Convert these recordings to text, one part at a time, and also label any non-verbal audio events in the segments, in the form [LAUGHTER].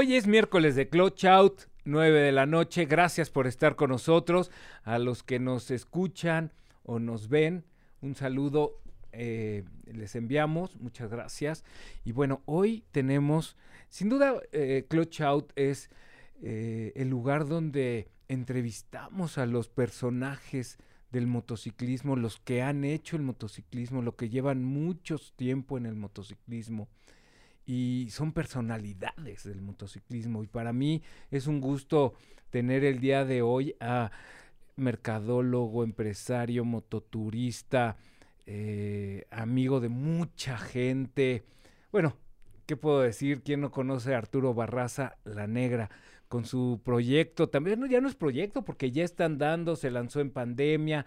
Hoy es miércoles de Clutch Out, 9 de la noche. Gracias por estar con nosotros. A los que nos escuchan o nos ven, un saludo eh, les enviamos. Muchas gracias. Y bueno, hoy tenemos, sin duda, eh, Clutch Out es eh, el lugar donde entrevistamos a los personajes del motociclismo, los que han hecho el motociclismo, los que llevan mucho tiempo en el motociclismo y son personalidades del motociclismo. Y para mí es un gusto tener el día de hoy a mercadólogo, empresario, mototurista, eh, amigo de mucha gente. Bueno, ¿qué puedo decir? ¿Quién no conoce a Arturo Barraza, La Negra? Con su proyecto, también ya no es proyecto porque ya está andando, se lanzó en pandemia,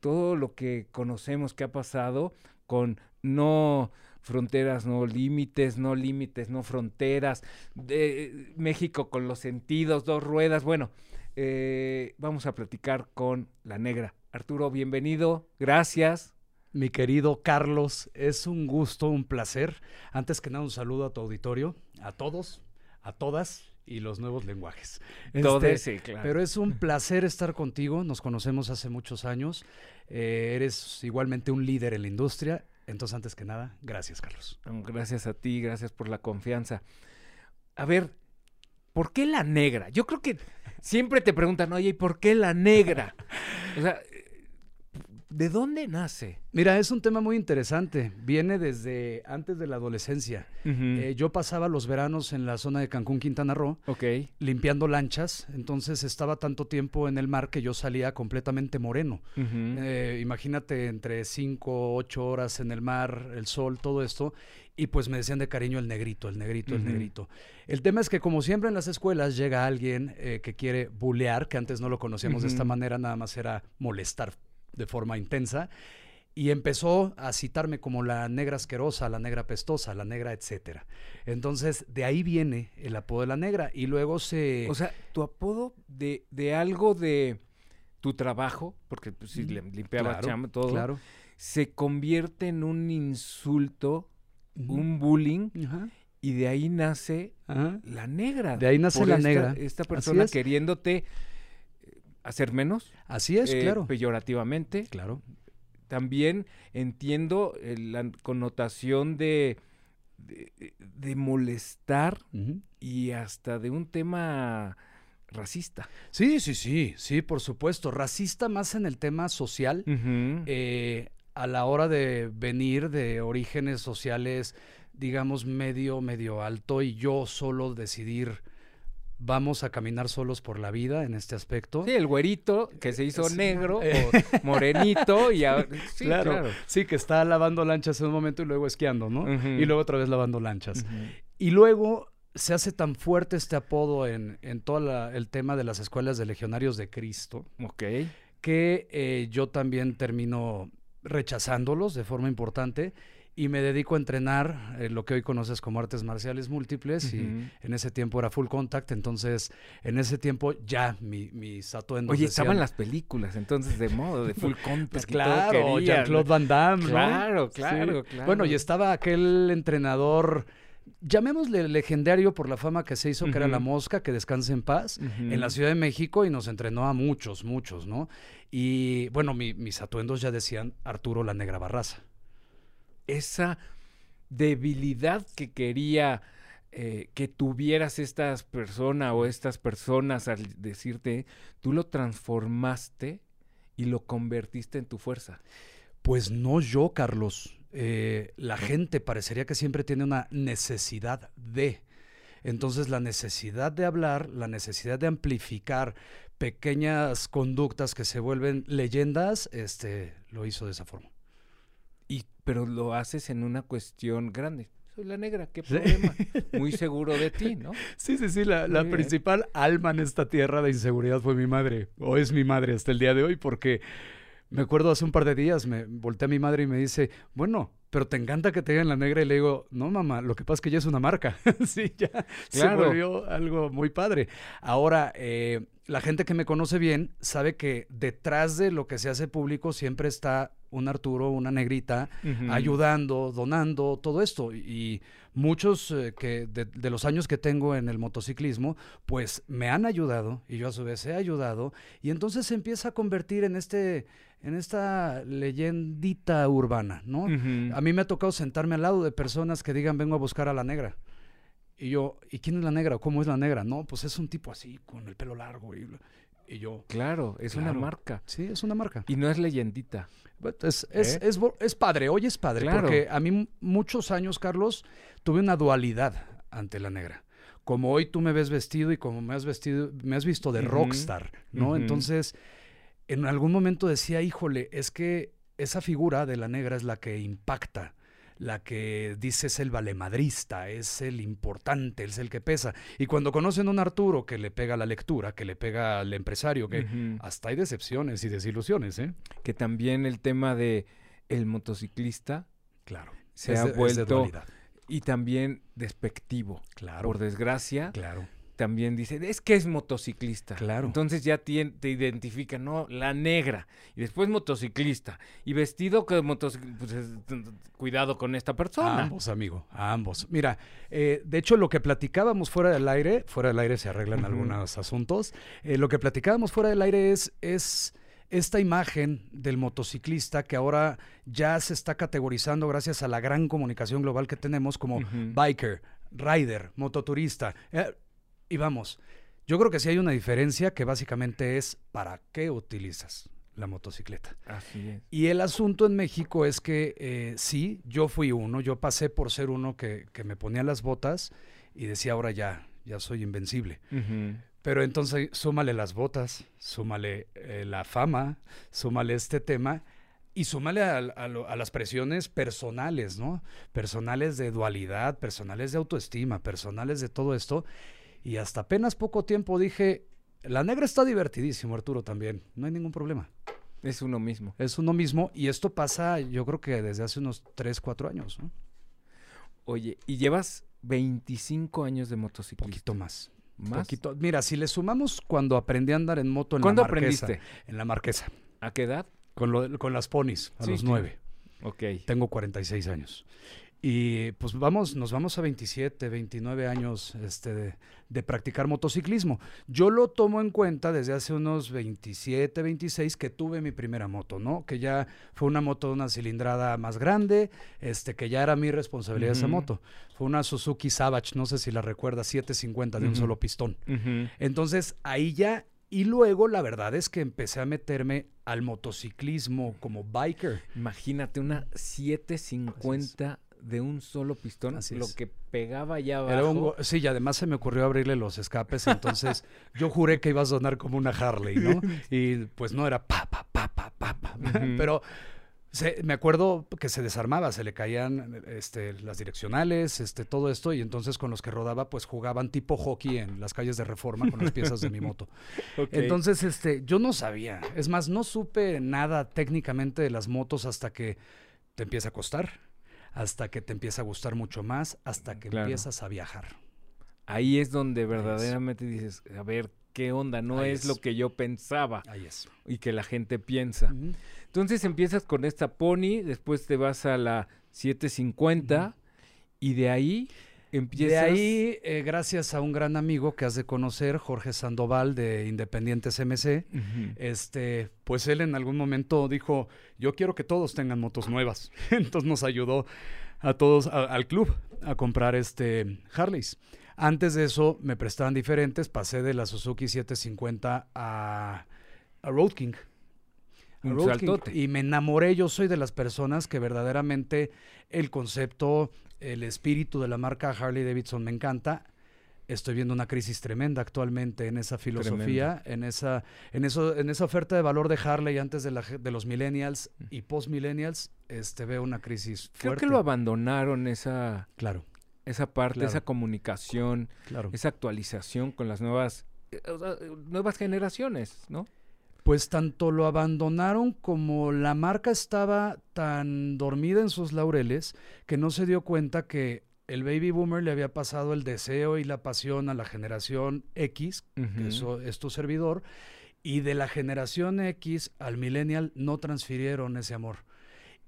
todo lo que conocemos que ha pasado con no fronteras, no límites, no límites, no fronteras, de México con los sentidos, dos ruedas. Bueno, eh, vamos a platicar con la negra. Arturo, bienvenido, gracias. Mi querido Carlos, es un gusto, un placer. Antes que nada, un saludo a tu auditorio, a todos, a todas y los nuevos lenguajes. Este, sí, claro. Pero es un placer estar contigo. Nos conocemos hace muchos años. Eh, eres igualmente un líder en la industria entonces, antes que nada, gracias, Carlos. Gracias a ti, gracias por la confianza. A ver, ¿por qué la negra? Yo creo que siempre te preguntan, oye, ¿y por qué la negra? [LAUGHS] O sea, ¿de dónde nace? Mira, es un tema muy interesante. Viene desde antes de la adolescencia. Eh, yo pasaba los veranos en la zona de Cancún, Quintana Roo, limpiando lanchas. Entonces estaba tanto tiempo en el mar que yo salía completamente moreno. Eh, imagínate entre 5, 8 horas en el mar, el sol, todo esto. Y pues me decían de cariño el negrito, el negrito, el negrito. El tema es que como siempre en las escuelas llega alguien eh, que quiere bulear, que antes no lo conocíamos de esta manera, nada más era molestar de forma intensa y empezó a citarme como la negra asquerosa, la negra pestosa, la negra, etcétera. Entonces, de ahí viene el apodo de la negra y luego se... O sea, tu apodo de, de algo de tu trabajo, porque pues, si limpiaba todo, claro. se convierte en un insulto, un bullying, y de ahí nace la negra. De ahí nace la negra. Esta persona queriéndote hacer menos. Así es, eh, claro. Peyorativamente. Claro. También entiendo eh, la connotación de, de, molestar y hasta de un tema racista. Sí, sí, sí, sí, por supuesto. Racista más en el tema social. Eh, a la hora de venir de orígenes sociales, digamos, medio, medio alto, y yo solo decidir vamos a caminar solos por la vida en este aspecto. Sí, el güerito que se hizo negro eh. o morenito y [LAUGHS] sí, claro, Sí, que está lavando lanchas en un momento y luego esquiando, ¿no? Y luego otra vez lavando lanchas. Y luego se hace tan fuerte este apodo en, en todo el tema de las escuelas de legionarios de Cristo. Ok. Que eh, yo también termino rechazándolos de forma importante y me dedico a entrenar eh, lo que hoy conoces como artes marciales múltiples y en ese tiempo era full contact, entonces en ese tiempo ya mi, mis atuendos Oye, estaban las películas entonces de modo, de full [LAUGHS] contact. Pues claro, Jean-Claude Van Damme, Claro, claro, claro. Bueno, y estaba aquel entrenador llamémosle legendario por la fama que se hizo, que era La Mosca, que descanse en paz, en la Ciudad de México y nos entrenó a muchos, muchos, ¿no? Y bueno, mis atuendos ya decían Arturo la Negra Barraza esa debilidad que quería eh, que tuvieras estas personas o estas personas al decirte, tú lo transformaste y lo convertiste en tu fuerza. Pues no yo, Carlos. Eh, la gente parecería que siempre tiene una necesidad de. Entonces la necesidad de hablar, la necesidad de amplificar pequeñas conductas que se vuelven leyendas, este, lo hizo de esa forma pero lo haces en una cuestión grande. Soy la negra, qué problema. [LAUGHS] Muy seguro de ti, ¿no? Sí, sí, sí. La, principal alma en esta tierra de inseguridad fue mi madre, o es mi madre hasta el día de hoy, porque me acuerdo hace un par de días, me volteé a mi madre y me dice, bueno, pero te encanta que te digan la negra y le digo, no mamá, lo que pasa es que ya es una marca. [LAUGHS] sí, ya se volvió algo muy padre. Ahora, eh, la gente que me conoce bien sabe que detrás de lo que se hace público siempre está un Arturo, una negrita, ayudando, donando, todo esto. Y muchos eh, que de, los años que tengo en el motociclismo, pues me han ayudado y yo a su vez he ayudado. Y entonces se empieza a convertir en este en esta leyendita urbana, ¿no? A mí me ha tocado sentarme al lado de personas que digan, vengo a buscar a la negra. Y yo, ¿y quién es la negra? ¿Cómo es la negra? No, pues es un tipo así, con el pelo largo. Y, y yo. Claro, es una marca. Sí, es una marca. Y no es leyendita. Es, es, ¿Eh? es, padre, hoy es padre. Porque a mí muchos años, Carlos, tuve una dualidad ante la negra. Como hoy tú me ves vestido y como me has vestido, me has visto de rockstar, ¿no? Entonces, en algún momento decía, híjole, es que esa figura de la negra es la que impacta la que dice es el valemadrista, es el importante, es el que pesa. Y cuando conocen a un Arturo que le pega la lectura, que le pega al empresario, que hasta hay decepciones y desilusiones, ¿eh? Que también el tema de el motociclista, claro, se ha vuelto y también despectivo. Claro. Por desgracia. Claro también dice, es que es motociclista. Claro. Entonces ya te, te identifican, ¿no? La negra. Y después motociclista. Y vestido que motociclista. Pues, cuidado con esta persona. ambos, amigo, ambos. Mira, eh, de hecho, lo que platicábamos fuera del aire, fuera del aire se arreglan algunos asuntos. Eh, lo que platicábamos fuera del aire es, es esta imagen del motociclista que ahora ya se está categorizando gracias a la gran comunicación global que tenemos como biker, rider, mototurista. Eh, y vamos, yo creo que sí hay una diferencia que básicamente es para qué utilizas la motocicleta. Así es. Y el asunto en México es que eh, sí, yo fui uno, yo pasé por ser uno que, me ponía las botas y decía ahora ya, ya soy invencible. Pero entonces súmale las botas, súmale eh, la fama, súmale este tema y súmale a, a, las presiones personales, ¿no? Personales de dualidad, personales de autoestima, personales de todo esto. Y hasta apenas poco tiempo dije, la negra está divertidísimo, Arturo, también. No hay ningún problema. Es uno mismo. Es uno mismo. Y esto pasa, yo creo que desde hace unos 3, 4 años. ¿no? Oye, y llevas 25 años de motociclista. Poquito más. ¿Más? Poquito. Mira, si le sumamos cuando aprendí a andar en moto en la Marquesa. ¿Cuándo aprendiste? En la Marquesa. ¿A qué edad? Con, lo, con las ponis, a los 9. Ok. Tengo 46 años. Y pues vamos, nos vamos a 27, 29 años este, de, practicar motociclismo. Yo lo tomo en cuenta desde hace unos 27, 26 que tuve mi primera moto, ¿no? Que ya fue una moto de una cilindrada más grande, este, que ya era mi responsabilidad esa moto. Fue una Suzuki Savage, no sé si la recuerdas, 750 de un solo pistón. Entonces ahí ya y luego la verdad es que empecé a meterme al motociclismo como biker. Imagínate una 750 de un solo pistón, lo que pegaba ya abajo. sí, y además se me ocurrió abrirle los escapes, entonces [LAUGHS] yo juré que iba a sonar como una Harley, ¿no? Y pues no era pa, pa, pa, pa, pa, pa. Pero me acuerdo que se desarmaba, se le caían este, las direccionales, este, todo esto, y entonces con los que rodaba, pues jugaban tipo hockey en las calles de Reforma con las piezas de mi moto. [LAUGHS] Entonces, este, yo no sabía, es más, no supe nada técnicamente de las motos hasta que te empieza a costar hasta que te empieza a gustar mucho más, hasta que empiezas a viajar. Ahí es donde verdaderamente dices, a ver, ¿qué onda? No es, lo que yo pensaba. Ahí es. Y que la gente piensa. Entonces empiezas con esta Pony, después te vas a la 750 y de ahí de ahí, eh, gracias a un gran amigo que has de conocer, Jorge Sandoval de Independientes MC, este, pues él en algún momento dijo, yo quiero que todos tengan motos nuevas. [LAUGHS] Entonces nos ayudó a todos, al club, a comprar este Harleys. Antes de eso me prestaban diferentes, pasé de la Suzuki 750 a, a Road King. y me enamoré, yo soy de las personas que verdaderamente el concepto el espíritu de la marca Harley Davidson me encanta. Estoy viendo una crisis tremenda actualmente en esa filosofía, en esa, en eso, en esa oferta de valor de Harley antes de, la, de los millennials y post millennials. Este veo una crisis fuerte. Creo que lo abandonaron esa, claro, esa parte, esa comunicación, claro. esa actualización con las nuevas, eh, nuevas generaciones, ¿no? Pues tanto lo abandonaron como la marca estaba tan dormida en sus laureles que no se dio cuenta que el baby boomer le había pasado el deseo y la pasión a la generación X, que eso es tu servidor, y de la generación X al millennial no transfirieron ese amor.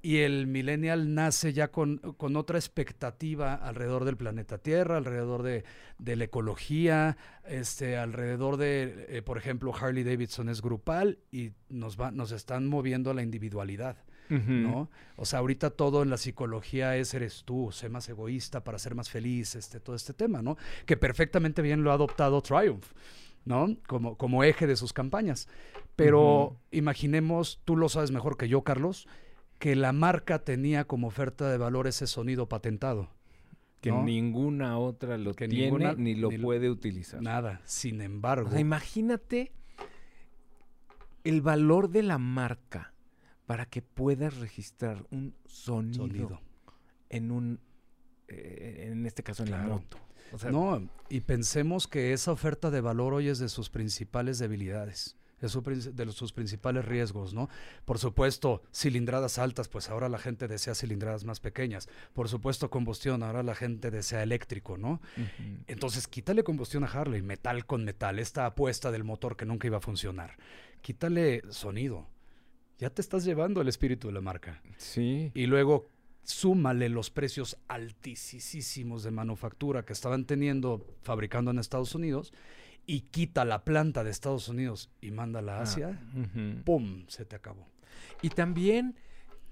Y el millennial nace ya con, con, otra expectativa alrededor del planeta Tierra, alrededor de, de la ecología, este, alrededor de, eh, por ejemplo, Harley Davidson es grupal y nos, va, nos están moviendo a la individualidad. ¿no? O sea, ahorita todo en la psicología es eres tú, sé más egoísta para ser más feliz, este, todo este tema, ¿no? Que perfectamente bien lo ha adoptado Triumph. ¿no? Como, como eje de sus campañas. Pero imaginemos, tú lo sabes mejor que yo, Carlos, que la marca tenía como oferta de valor ese sonido patentado. Que ninguna otra lo tiene ni lo puede utilizar. Nada. Sin embargo. imagínate el valor de la marca para que puedas registrar un sonido, en un, eh, en este caso en la moto. no, y pensemos que esa oferta de valor hoy es de sus principales debilidades de, sus principales riesgos, ¿no? Por supuesto, cilindradas altas, pues ahora la gente desea cilindradas más pequeñas. Por supuesto, combustión, ahora la gente desea eléctrico, ¿no? Entonces, quítale combustión a Harley, metal con metal, esta apuesta del motor que nunca iba a funcionar. Quítale sonido. Ya te estás llevando el espíritu de la marca. Sí. Y luego súmale los precios altísimos de manufactura que estaban teniendo fabricando en Estados Unidos y quita la planta de Estados Unidos y mándala a ah, Asia, ¡pum! Se te acabó. Y también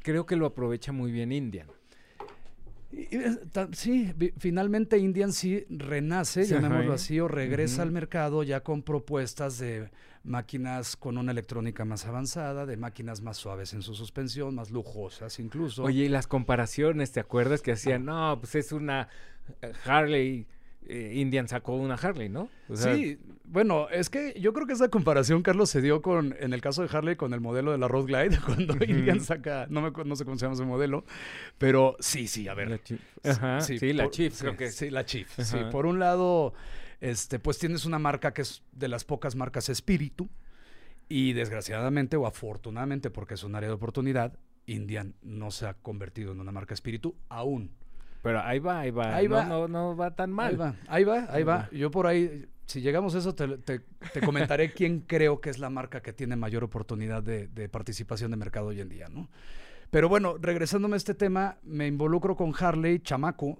creo que lo aprovecha muy bien Indian. sí, finalmente Indian sí renace, llamémoslo así, o regresa al mercado ya con propuestas de máquinas con una electrónica más avanzada, de máquinas más suaves en su suspensión, más lujosas incluso. Oye, y las comparaciones, ¿te acuerdas que hacían? No, pues es una Harley eh, Indian sacó una Harley, ¿no? sí, bueno, es que yo creo que esa comparación, Carlos, se dio con, en el caso de Harley, con el modelo de la Road Glide, [LAUGHS] cuando Indian saca, no, me, no sé cómo se llama ese modelo, pero sí, sí, a ver. Ajá, sí, la Chief, creo que. Sí, la Chief. Sí, por un lado, este, pues tienes una marca que es de las pocas marcas espíritu, y desgraciadamente o afortunadamente, porque es un área de oportunidad, Indian no se ha convertido en una marca espíritu aún. Pero ahí va, ahí va. Ahí no, va. No, no, va tan mal. Ahí va, ahí va, ahí, va. Yo por ahí, si llegamos a eso, te, te, comentaré [LAUGHS] quién creo que es la marca que tiene mayor oportunidad de, de, participación de mercado hoy en día, ¿no? Pero bueno, regresándome a este tema, me involucro con Harley, chamaco,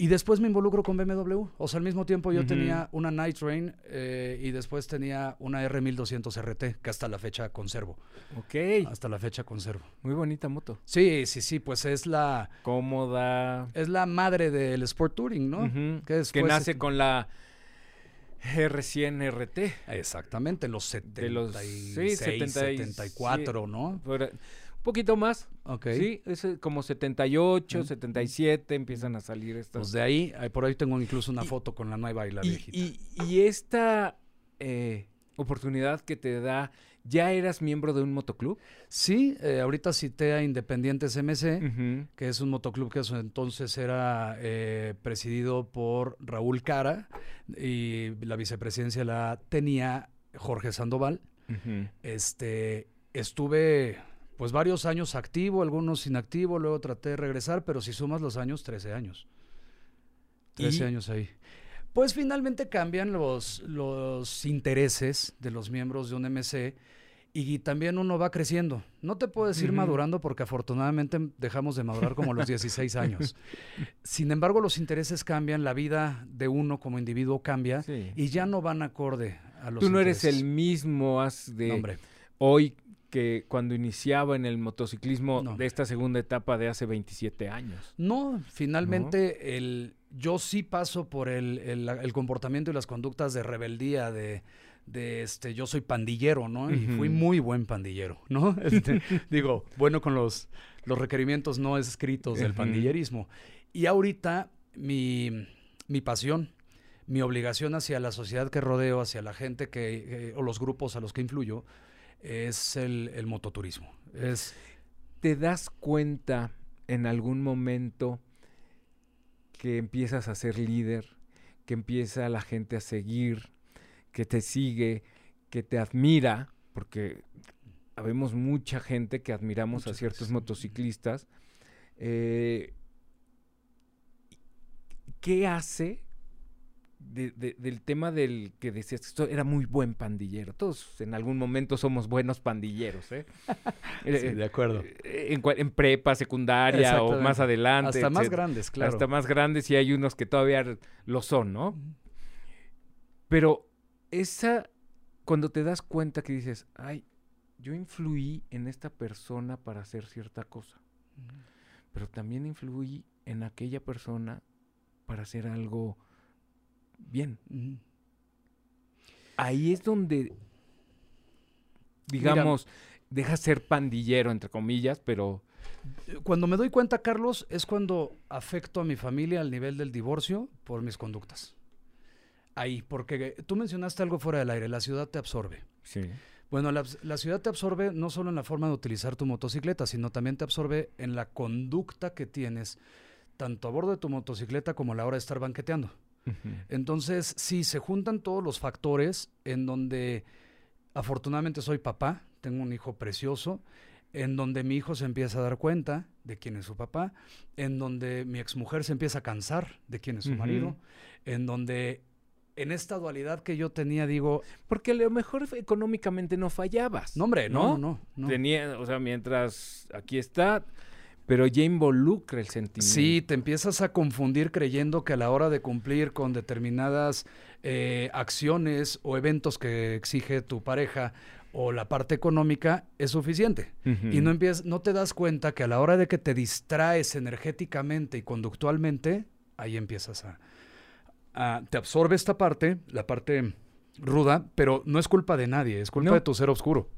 y después me involucro con BMW. O sea, al mismo tiempo yo tenía una Night Train eh, y después tenía una R1200 RT, que hasta la fecha conservo. Ok. Hasta la fecha conservo. Muy bonita moto. Sí, sí, sí, pues es la... Cómoda. Es la madre del Sport Touring, ¿no? que, que, nace con la R100 RT. Exactamente, los 76, 74, ¿no? Un poquito más. Ok. Sí, es eh, como 78, 77 empiezan a salir estas. Pues de ahí, por ahí tengo incluso una foto con la nueva y la viejita. Y, esta eh, oportunidad que te da, ¿ya eras miembro de un motoclub? Sí, eh, ahorita cité a Independientes MC, que es un motoclub que entonces era presidido por Raúl Cara y la vicepresidencia la tenía Jorge Sandoval. Este, estuve pues varios años activo, algunos inactivo, luego traté de regresar, pero si sumas los años, 13 años. 13 años ahí. Pues finalmente cambian los, los intereses de los miembros de un MC y también uno va creciendo. No te puedes ir madurando porque afortunadamente dejamos de madurar como a los 16 años. [LAUGHS] Sin embargo, los intereses cambian, la vida de uno como individuo cambia y ya no van acorde a los Tú no eres el mismo de hoy que cuando iniciaba en el motociclismo de esta segunda etapa de hace 27 años. No, finalmente El, yo sí paso por el, el, comportamiento y las conductas de rebeldía, de, de este, yo soy pandillero, ¿no? Y fui muy buen pandillero, ¿no? [LAUGHS] Este, digo, bueno con los, los requerimientos no escritos del pandillerismo. Y ahorita mi, mi pasión, mi obligación hacia la sociedad que rodeo, hacia la gente que, eh, o los grupos a los que influyo, es el, mototurismo. Es, ¿Te das cuenta en algún momento que empiezas a ser líder, que empieza la gente a seguir, que te sigue, que te admira, porque habemos mucha gente que admiramos a ciertos motociclistas. Eh, ¿Qué hace del tema del que decías que esto era muy buen pandillero. Todos en algún momento somos buenos pandilleros, ¿eh? [LAUGHS] sí, eh, de acuerdo. Eh, en, prepa, secundaria o más adelante. Hasta más grandes, claro. Hasta más grandes y hay unos que todavía lo son, ¿no? Pero esa, cuando te das cuenta que dices, ay, yo influí en esta persona para hacer cierta cosa, pero también influí en aquella persona para hacer algo bien. Ahí es donde, digamos, deja ser pandillero, entre comillas, pero... Cuando me doy cuenta, Carlos, es cuando afecto a mi familia al nivel del divorcio por mis conductas. Ahí, porque tú mencionaste algo fuera del aire, la ciudad te absorbe. Sí. Bueno, la, la, ciudad te absorbe no solo en la forma de utilizar tu motocicleta, sino también te absorbe en la conducta que tienes, tanto a bordo de tu motocicleta como a la hora de estar banqueteando. Entonces, sí, se juntan todos los factores en donde afortunadamente soy papá, tengo un hijo precioso, en donde mi hijo se empieza a dar cuenta de quién es su papá, en donde mi exmujer se empieza a cansar de quién es su marido, en donde en esta dualidad que yo tenía, digo... Porque a lo mejor económicamente no fallabas. No, hombre, no, no, no. Tenía, o sea, mientras aquí está, pero ya involucra el sentimiento. Sí, te empiezas a confundir creyendo que a la hora de cumplir con determinadas eh, acciones o eventos que exige tu pareja o la parte económica es suficiente. Y no, empiezas, no te das cuenta que a la hora de que te distraes energéticamente y conductualmente, ahí empiezas a... te absorbe esta parte, la parte ruda, pero no es culpa de nadie, es culpa de tu ser oscuro.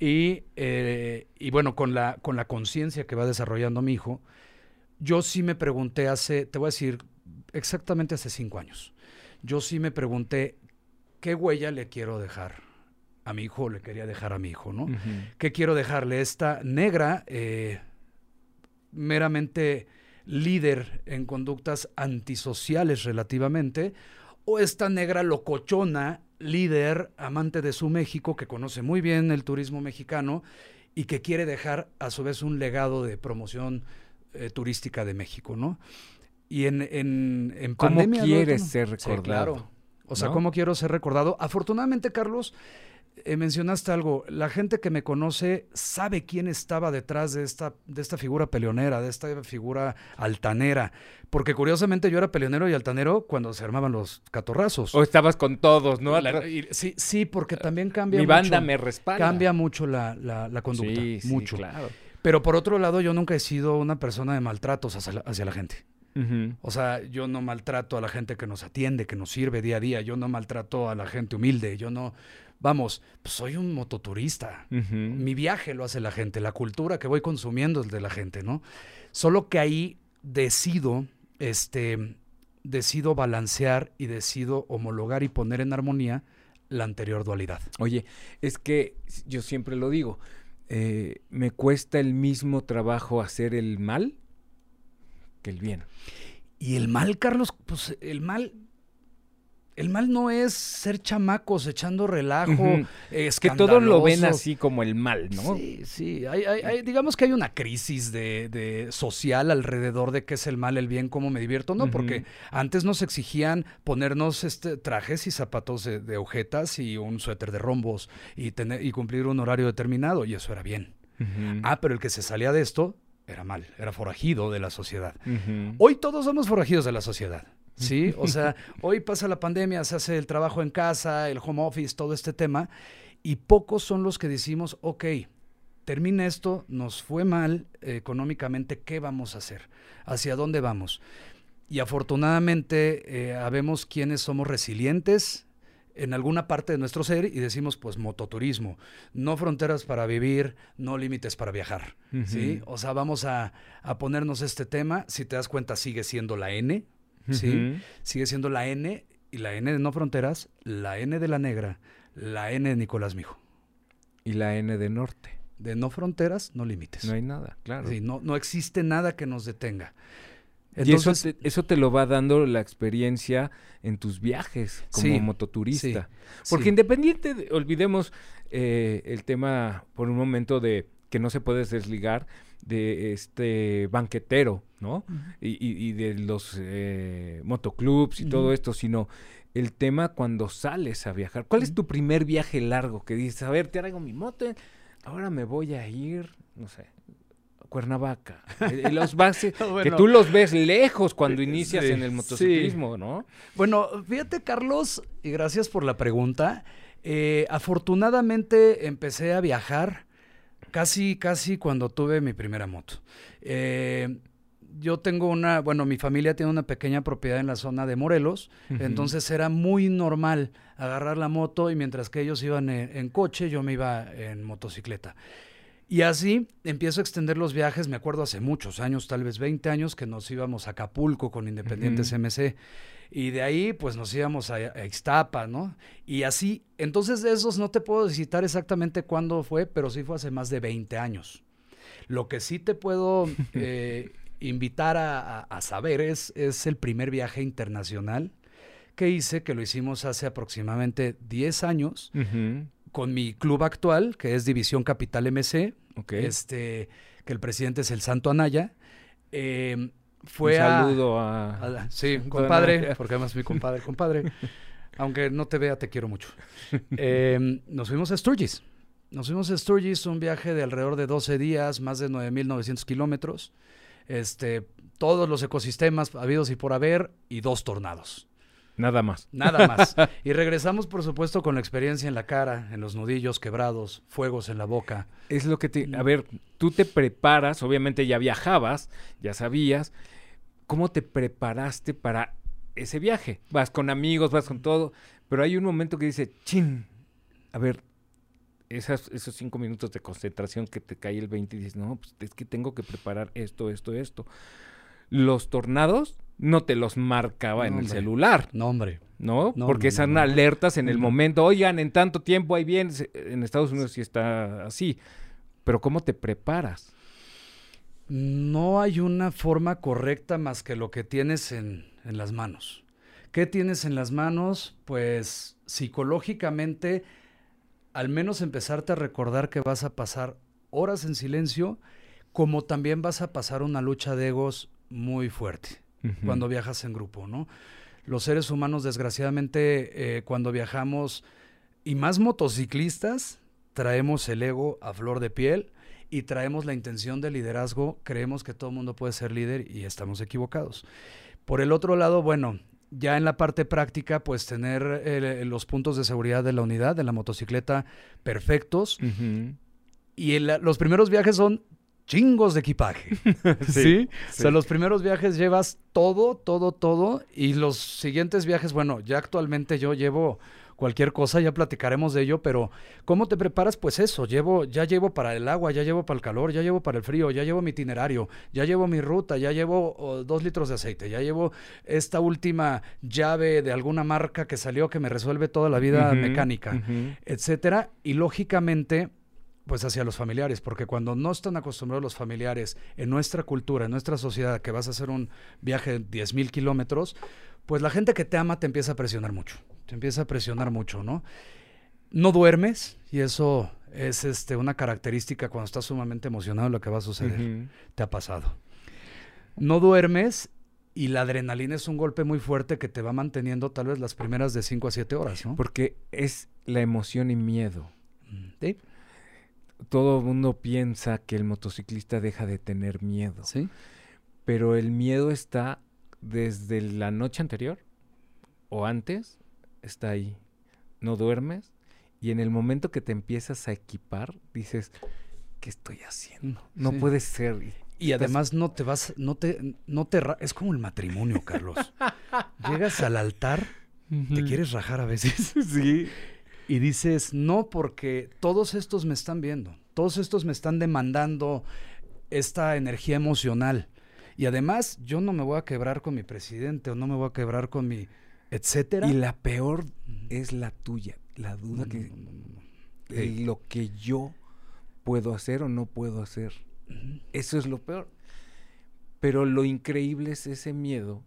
y, eh, y, bueno, con la, con la conciencia que va desarrollando mi hijo, yo sí me pregunté hace, te voy a decir, exactamente hace cinco años, yo sí me pregunté qué huella le quiero dejar a mi hijo, le quería dejar a mi hijo, ¿no? ¿Qué quiero dejarle? Esta negra, eh, meramente líder en conductas antisociales relativamente, o esta negra locochona, líder, amante de su México, que conoce muy bien el turismo mexicano y que quiere dejar a su vez un legado de promoción eh, turística de México, ¿no? Y en, en, en ¿Cómo quieres ser recordado? claro. O sea, ¿cómo quiero ser recordado? Afortunadamente, Carlos, eh, mencionaste algo, la gente que me conoce sabe quién estaba detrás de esta, de esta figura peleonera, de esta figura altanera, porque curiosamente yo era peleonero y altanero cuando se armaban los catorrazos. O estabas con todos, ¿no? sí, sí, porque también cambia Mi banda me respalda. Cambia mucho la, la, conducta, mucho. claro. Pero por otro lado, yo nunca he sido una persona de maltratos hacia la, gente. O sea, yo no maltrato a la gente que nos atiende, que nos sirve día a día. Yo no maltrato a la gente humilde. Yo no, vamos, pues soy un mototurista. Mi viaje lo hace la gente, la cultura que voy consumiendo es de la gente, ¿no? Solo que ahí decido, este, decido balancear y decido homologar y poner en armonía la anterior dualidad. Oye, es que yo siempre lo digo, eh, me cuesta el mismo trabajo hacer el mal que el bien. Y el mal, Carlos, pues el mal el mal no es ser chamacos echando relajo. Es que todos lo ven así como el mal, ¿no? Sí, sí. Hay, digamos que hay una crisis de, social alrededor de qué es el mal, el bien, cómo me divierto, ¿no? Porque antes nos exigían ponernos este, trajes y zapatos de, de ojetas y un suéter de rombos y, tener, y cumplir un horario determinado, y eso era bien. Ah, pero el que se salía de esto era mal, era forajido de la sociedad. Hoy todos somos forajidos de la sociedad. ¿Sí? [LAUGHS] O sea, hoy pasa la pandemia, se hace el trabajo en casa, el home office, todo este tema, y pocos son los que decimos, ok, termina esto, nos fue mal económicamente, ¿qué vamos a hacer? ¿Hacia dónde vamos? Y afortunadamente eh, habemos quienes somos resilientes en alguna parte de nuestro ser y decimos, pues, mototurismo, no fronteras para vivir, no límites para viajar, ¿sí? O sea, vamos a, a ponernos este tema, si te das cuenta sigue siendo la N, ¿sí? Sigue siendo la N y la N de No Fronteras, la N de la Negra, la N de Nicolás Mijo. Y la N de Norte. De No Fronteras, no límites. No hay nada, claro. no, no existe nada que nos detenga. Entonces, y eso te, eso te, lo va dando la experiencia en tus viajes como mototurista. Porque independiente, olvidemos eh, el tema por un momento de que no se puede desligar de este banquetero, ¿no? y, de los eh, motoclubs y todo esto, sino el tema cuando sales a viajar. ¿Cuál es tu primer viaje largo que dices, a ver, te traigo mi moto, ahora me voy a ir, no sé, a Cuernavaca? Eh, los [LAUGHS] que tú los ves lejos cuando inicias en el motociclismo, ¿no? Bueno, fíjate, Carlos, y gracias por la pregunta. Eh, afortunadamente empecé a viajar casi, casi cuando tuve mi primera moto. Eh, yo tengo una, bueno, mi familia tiene una pequeña propiedad en la zona de Morelos, entonces era muy normal agarrar la moto y mientras que ellos iban en, coche, yo me iba en motocicleta. Y así empiezo a extender los viajes, me acuerdo hace muchos años, tal vez 20 años, que nos íbamos a Acapulco con Independientes MC. Y de ahí, pues nos íbamos a, a, Ixtapa, ¿no? Y así, entonces de esos no te puedo citar exactamente cuándo fue, pero sí fue hace más de 20 años. Lo que sí te puedo [LAUGHS] eh, invitar a, saber es, es el primer viaje internacional que hice, que lo hicimos hace aproximadamente 10 años, con mi club actual, que es División Capital MC, este, que el presidente es el Santo Anaya. Eh, fue Un saludo a, Sí, compadre, porque además mi compadre, compadre. [LAUGHS] Aunque no te vea, te quiero mucho. Eh, nos fuimos a Sturgis. Nos fuimos a Sturgis, un viaje de alrededor de 12 días, más de 9.900 kilómetros este, todos los ecosistemas habidos y por haber y dos tornados. Nada más. Nada más. [LAUGHS] y regresamos, por supuesto, con la experiencia en la cara, en los nudillos quebrados, fuegos en la boca. Es lo que te... A ver, tú te preparas, obviamente ya viajabas, ya sabías. ¿Cómo te preparaste para ese viaje? Vas con amigos, vas con todo, pero hay un momento que dice, chin, a ver, esos cinco minutos de concentración que te cae el 20 y dices, no, pues es que tengo que preparar esto, esto, esto. Los tornados no te los marcaba en el celular. No, hombre. ¿No? Porque están alertas en el momento. Oigan, en tanto tiempo ahí bien. En Estados Unidos sí está así. Pero ¿cómo te preparas? No hay una forma correcta más que lo que tienes en, en las manos. ¿Qué tienes en las manos? Pues psicológicamente al menos empezarte a recordar que vas a pasar horas en silencio, como también vas a pasar una lucha de egos muy fuerte cuando viajas en grupo, ¿no? Los seres humanos, desgraciadamente, eh, cuando viajamos, y más motociclistas, traemos el ego a flor de piel y traemos la intención de liderazgo, creemos que todo el mundo puede ser líder y estamos equivocados. Por el otro lado, bueno, ya en la parte práctica, pues tener eh, los puntos de seguridad de la unidad, de la motocicleta, perfectos. Y los primeros viajes son chingos de equipaje. [LAUGHS] sí, O sea, los primeros viajes llevas todo, todo, todo. Y los siguientes viajes, bueno, ya actualmente yo llevo cualquier cosa, ya platicaremos de ello, pero ¿cómo te preparas? Pues eso, llevo, ya llevo para el agua, ya llevo para el calor, ya llevo para el frío, ya llevo mi itinerario, ya llevo mi ruta, ya llevo oh, dos litros de aceite, ya llevo esta última llave de alguna marca que salió que me resuelve toda la vida mecánica, etcétera. Y lógicamente pues hacia los familiares, porque cuando no están acostumbrados los familiares en nuestra cultura, en nuestra sociedad, que vas a hacer un viaje de 10 mil kilómetros, pues la gente que te ama te empieza a presionar mucho te empieza a presionar mucho, ¿no? No duermes y eso es este, una característica cuando estás sumamente emocionado de lo que va a suceder. Te ha pasado. No duermes y la adrenalina es un golpe muy fuerte que te va manteniendo tal vez las primeras de 5 a 7 horas, ¿no? Porque es la emoción y miedo. ¿Sí? Todo el mundo piensa que el motociclista deja de tener miedo. Sí. Pero el miedo está desde la noche anterior o antes está ahí. No duermes y en el momento que te empiezas a equipar, dices, ¿qué estoy haciendo? No puede ser. Y además no te vas, no te, no te, es como el matrimonio, Carlos. [LAUGHS] Llegas al altar, te quieres rajar a veces. [LAUGHS] Sí. Y dices, no, porque todos estos me están viendo, todos estos me están demandando esta energía emocional. Y además, yo no me voy a quebrar con mi presidente o no me voy a quebrar con mi etcétera. Y la peor es la tuya, la duda que lo que yo puedo hacer o no puedo hacer. Eso es lo peor. Pero lo increíble es ese miedo,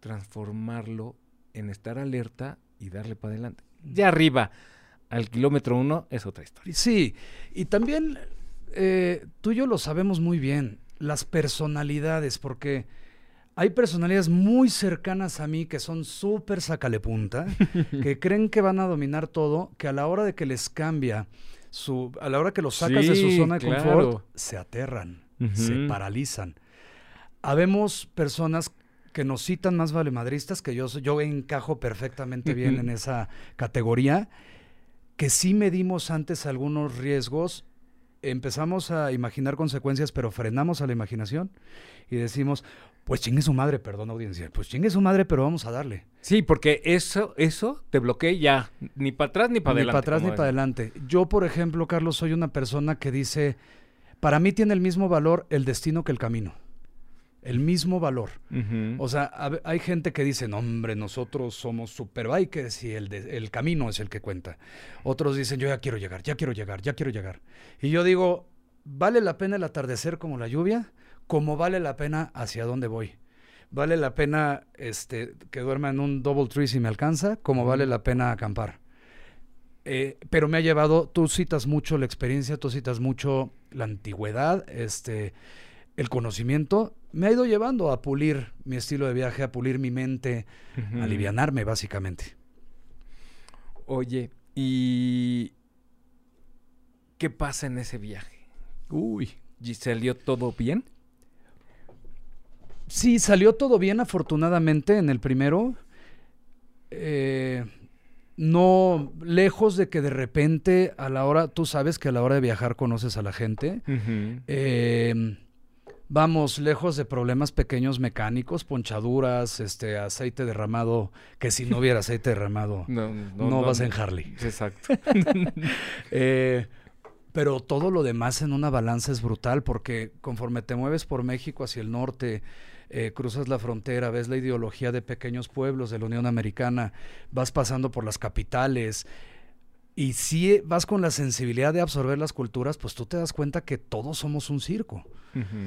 transformarlo en estar alerta y darle para adelante. Ya arriba, al kilómetro uno, es otra historia. Sí, y también eh, tú y yo lo sabemos muy bien, las personalidades, porque hay personalidades muy cercanas a mí que son súper punta, [LAUGHS] que creen que van a dominar todo, que a la hora de que les cambia, su, a la hora que los sacas de su zona de confort, se aterran, se paralizan. Habemos personas que nos citan más valemadristas, que yo, yo encajo perfectamente bien en [LAUGHS] esa categoría, que sí medimos antes algunos riesgos, empezamos a imaginar consecuencias, pero frenamos a la imaginación y decimos, pues chingue su madre, perdón audiencia, pues chingue su madre, pero vamos a darle. Sí, porque eso, eso te bloquea ya, ni para atrás ni para adelante. Ni para atrás ni para adelante. Yo, por ejemplo, Carlos, soy una persona que dice, para mí tiene el mismo valor el destino que el camino el mismo valor. O sea, hay gente que dice, no, hombre, nosotros somos superbikers y el, el camino es el que cuenta. Otros dicen, yo ya quiero llegar, ya quiero llegar, ya quiero llegar. Y yo digo, ¿vale la pena el atardecer como la lluvia? Como vale la pena hacia dónde voy. ¿Vale la pena este, que duerma en un double tree si me alcanza? Como vale la pena acampar. Eh, pero me ha llevado, tú citas mucho la experiencia, tú citas mucho la antigüedad, este, el conocimiento me ha ido llevando a pulir mi estilo de viaje, a pulir mi mente, a alivianarme básicamente. Oye, ¿y qué pasa en ese viaje? Uy. ¿Y salió todo bien? Sí, salió todo bien afortunadamente en el primero. Eh, no lejos de que de repente a la hora, tú sabes que a la hora de viajar conoces a la gente. eh, vamos lejos de problemas pequeños mecánicos, ponchaduras, este aceite derramado, que si no hubiera aceite derramado, [LAUGHS] no, vas en Harley. Exacto. [LAUGHS] Eh, pero todo lo demás en una balanza es brutal porque conforme te mueves por México hacia el norte, eh, cruzas la frontera, ves la ideología de pequeños pueblos de la Unión Americana, vas pasando por las capitales, y si vas con la sensibilidad de absorber las culturas, pues tú te das cuenta que todos somos un circo.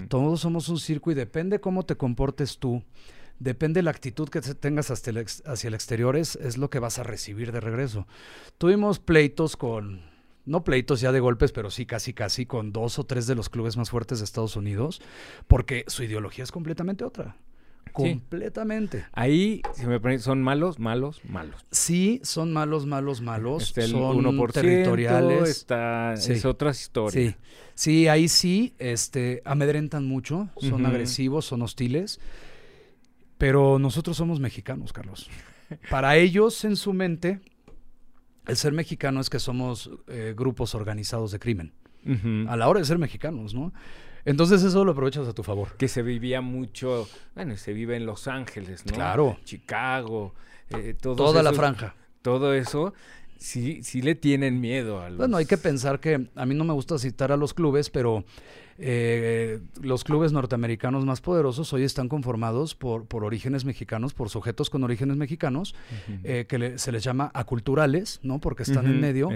Todos somos un circo y depende cómo te comportes tú, depende la actitud que tengas hacia el exterior, es, es lo que vas a recibir de regreso. Tuvimos pleitos con, no pleitos ya de golpes, pero sí casi casi con dos o tres de los clubes más fuertes de Estados Unidos, porque su ideología es completamente otra. Completamente. Ahí, si me ponen, son malos, malos, malos. Sí, son malos, malos, malos. Este, son territoriales. Está, Es otra historia. Sí. sí, ahí sí, este, amedrentan mucho, son agresivos, son hostiles. Pero nosotros somos mexicanos, Carlos. [LAUGHS] Para ellos, en su mente, el ser mexicano es que somos eh, grupos organizados de crimen. A la hora de ser mexicanos, ¿no? Entonces eso lo aprovechas a tu favor. Que se vivía mucho, bueno, se vive en Los Ángeles, ¿no? Claro. Chicago, eh, toda la franja. Todo eso, sí, sí le tienen miedo a los... Bueno, hay que pensar que a mí no me gusta citar a los clubes, pero eh, los clubes norteamericanos más poderosos hoy están conformados por, por orígenes mexicanos, por sujetos con orígenes mexicanos, eh, que se les llama aculturales, ¿no? Porque están, en medio,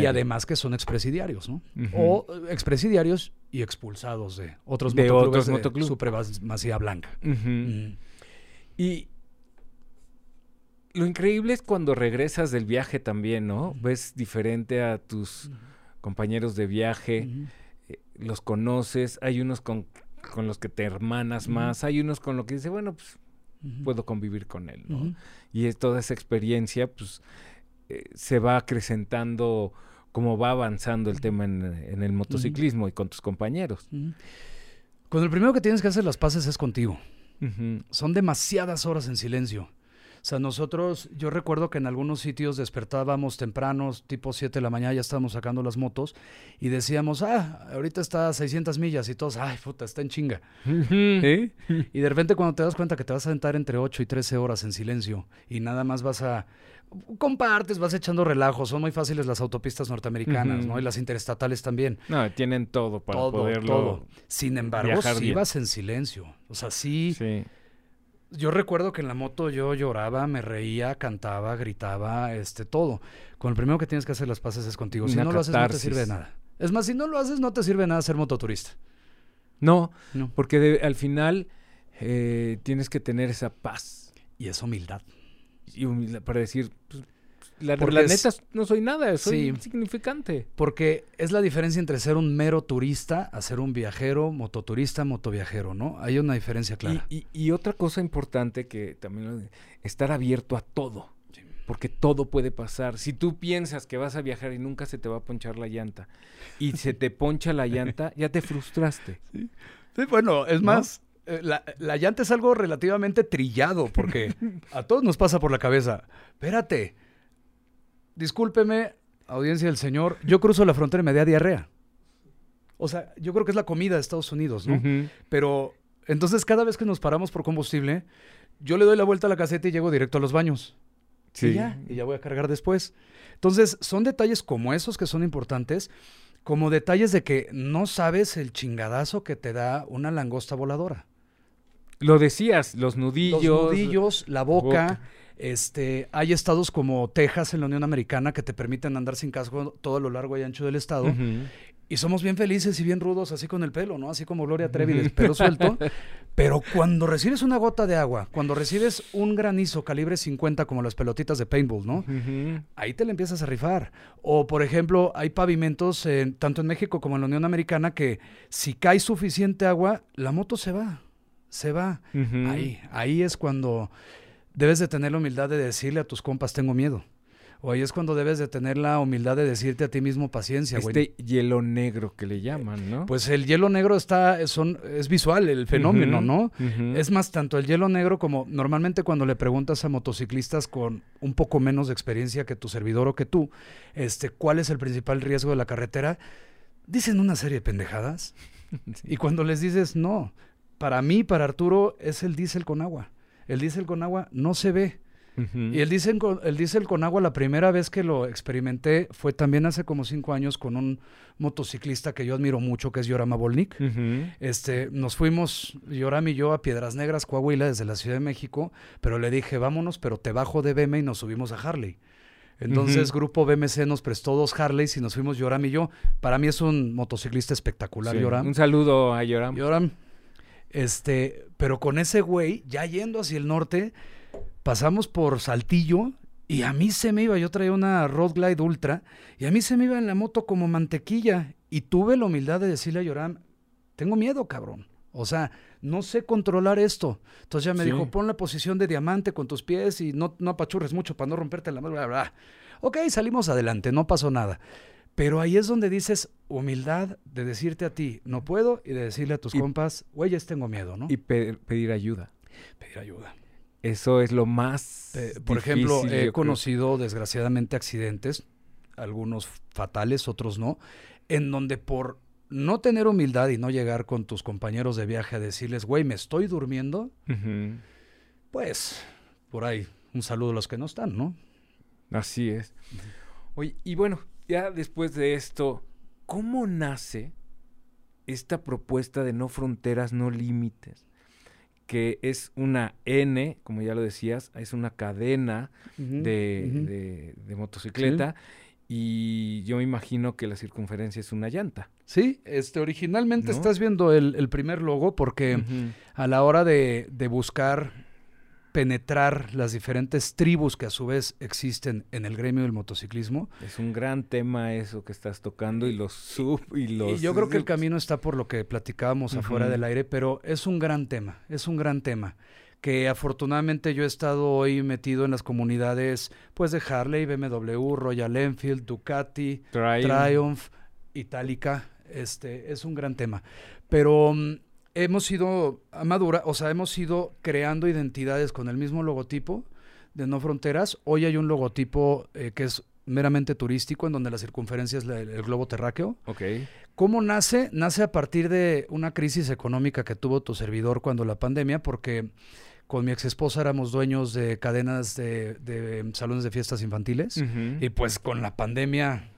y además que son expresidiarios, ¿no? O expresidiarios y expulsados de otros de motoclubes otros de supremacía blanca. Y lo increíble es cuando regresas del viaje también, ¿no? Ves diferente a tus compañeros de viaje. Eh, los conoces, hay unos con, los que te hermanas más, hay unos con los que dices, bueno, pues puedo convivir con él, ¿no? Y es toda esa experiencia, pues, eh, se va acrecentando como va avanzando el tema en, el motociclismo y con tus compañeros. Cuando el primero que tienes que hacer las paces es contigo. Son demasiadas horas en silencio. O sea, nosotros, yo recuerdo que en algunos sitios despertábamos tempranos, tipo 7 de la mañana, ya estábamos sacando las motos y decíamos, ah, ahorita está a 600 millas y todos, ay, puta, está en chinga. Y de repente cuando te das cuenta que te vas a sentar entre 8 y 13 horas en silencio y nada más vas a compartes, vas echando relajos. Son muy fáciles las autopistas norteamericanas, ¿no? Y las interestatales también. No, tienen todo para poderlo. Todo. Sin embargo, sí vas en silencio. O sea, sí. Sí. Yo recuerdo que en la moto yo lloraba, me reía, cantaba, gritaba, este, todo. Con el primero que tienes que hacer las paces es contigo. Si no lo haces, no te sirve de nada. Es más, si no lo haces, no te sirve nada ser mototurista. No, no. porque al final eh, tienes que tener esa paz. Y esa humildad. Y humildad para decir, pues, La, neta no soy nada, soy insignificante. Porque es la diferencia entre ser un mero turista a ser un viajero, mototurista, motoviajero, ¿no? Hay una diferencia clara. Y, otra cosa importante que también estar abierto a todo. Porque todo puede pasar. Si tú piensas que vas a viajar y nunca se te va a ponchar la llanta y se te poncha la llanta, ya te frustraste. [LAUGHS] Sí, bueno, es más, eh, la, la, llanta es algo relativamente trillado porque [LAUGHS] a todos nos pasa por la cabeza. Espérate, discúlpeme, audiencia del señor, yo cruzo la frontera y me da diarrea. O sea, yo creo que es la comida de Estados Unidos, ¿no? Pero entonces cada vez que nos paramos por combustible, yo le doy la vuelta a la caseta y llego directo a los baños. Sí. Y ya, y ya voy a cargar después. Entonces, son detalles como esos que son importantes, como detalles de que no sabes el chingadazo que te da una langosta voladora. Lo decías, los nudillos. Los nudillos, la boca. Este, hay estados como Texas en la Unión Americana que te permiten andar sin casco todo lo largo y ancho del estado. Y somos bien felices y bien rudos así con el pelo, ¿no? Así como Gloria Trevi, de pelo suelto. [LAUGHS] Pero cuando recibes una gota de agua, cuando recibes un granizo calibre 50 como las pelotitas de paintball, ¿no? Ahí te le empiezas a rifar. O, por ejemplo, hay pavimentos, tanto en México como en la Unión Americana, que si cae suficiente agua, la moto se va. Se va. Ahí, ahí es cuando debes de tener la humildad de decirle a tus compas, tengo miedo. O ahí es cuando debes de tener la humildad de decirte a ti mismo paciencia, güey. Este hielo negro que le llaman, ¿no? Pues el hielo negro está, son, es visual el fenómeno, ¿no? Es más, tanto el hielo negro como normalmente cuando le preguntas a motociclistas con un poco menos de experiencia que tu servidor o que tú, este, ¿cuál es el principal riesgo de la carretera? Dicen una serie de pendejadas. [LAUGHS] Y cuando les dices, no, para mí, para Arturo, es el diésel con agua. El diésel con agua no se ve. Y el diésel, con, el diésel con agua, la primera vez que lo experimenté fue también hace como cinco años con un motociclista que yo admiro mucho, que es Yorama Volnik. este, nos fuimos, Yoram y yo, a Piedras Negras, Coahuila, desde la Ciudad de México, pero le dije, vámonos, pero te bajo de BM y nos subimos a Harley. Entonces, Grupo BMC nos prestó dos Harleys y nos fuimos Yoram y yo. Para mí es un motociclista espectacular, Yoram. Un saludo a Yoram. Yoram. Este, pero con ese güey, ya yendo hacia el norte, pasamos por Saltillo y a mí se me iba, yo traía una Road Glide Ultra y a mí se me iba en la moto como mantequilla y tuve la humildad de decirle a Yoram, tengo miedo, cabrón. O sea, no sé controlar esto. Entonces ya me dijo, pon la posición de diamante con tus pies y no, no apachurres mucho para no romperte la mano, bla, bla. Ok, salimos adelante, no pasó nada. Pero ahí es donde dices humildad de decirte a ti, no puedo, y de decirle a tus compas, güeyes, tengo miedo, ¿no? Y pedir ayuda. Pedir ayuda. Eso es lo más. por ejemplo, he conocido desgraciadamente accidentes, algunos fatales, otros no, en donde por no tener humildad y no llegar con tus compañeros de viaje a decirles, güey, me estoy durmiendo, pues por ahí un saludo a los que no están, ¿no? Así es. Oye, y bueno, ya después de esto, ¿cómo nace esta propuesta de no fronteras, no límites? Que es una N, como ya lo decías, es una cadena de, motocicleta. Y yo me imagino que la circunferencia es una llanta. Sí, este, originalmente estás viendo el, primer logo porque a la hora de, de buscar penetrar las diferentes tribus que a su vez existen en el gremio del motociclismo. Es un gran tema eso que estás tocando y los sub y los... Y yo creo que el camino está por lo que platicábamos afuera del aire, pero es un gran tema, es un gran tema que afortunadamente yo he estado hoy metido en las comunidades pues de Harley, BMW, Royal Enfield, Ducati, Triumph, Triumph Itálica, este es un gran tema. Pero mm, hemos ido a madura, o sea, hemos ido creando identidades con el mismo logotipo de No Fronteras. Hoy hay un logotipo eh, que es meramente turístico, en donde la circunferencia es el globo terráqueo. Ok. ¿Cómo nace? Nace a partir de una crisis económica que tuvo tu servidor cuando la pandemia, porque con mi ex esposa éramos dueños de cadenas de, salones de fiestas infantiles, y pues con la pandemia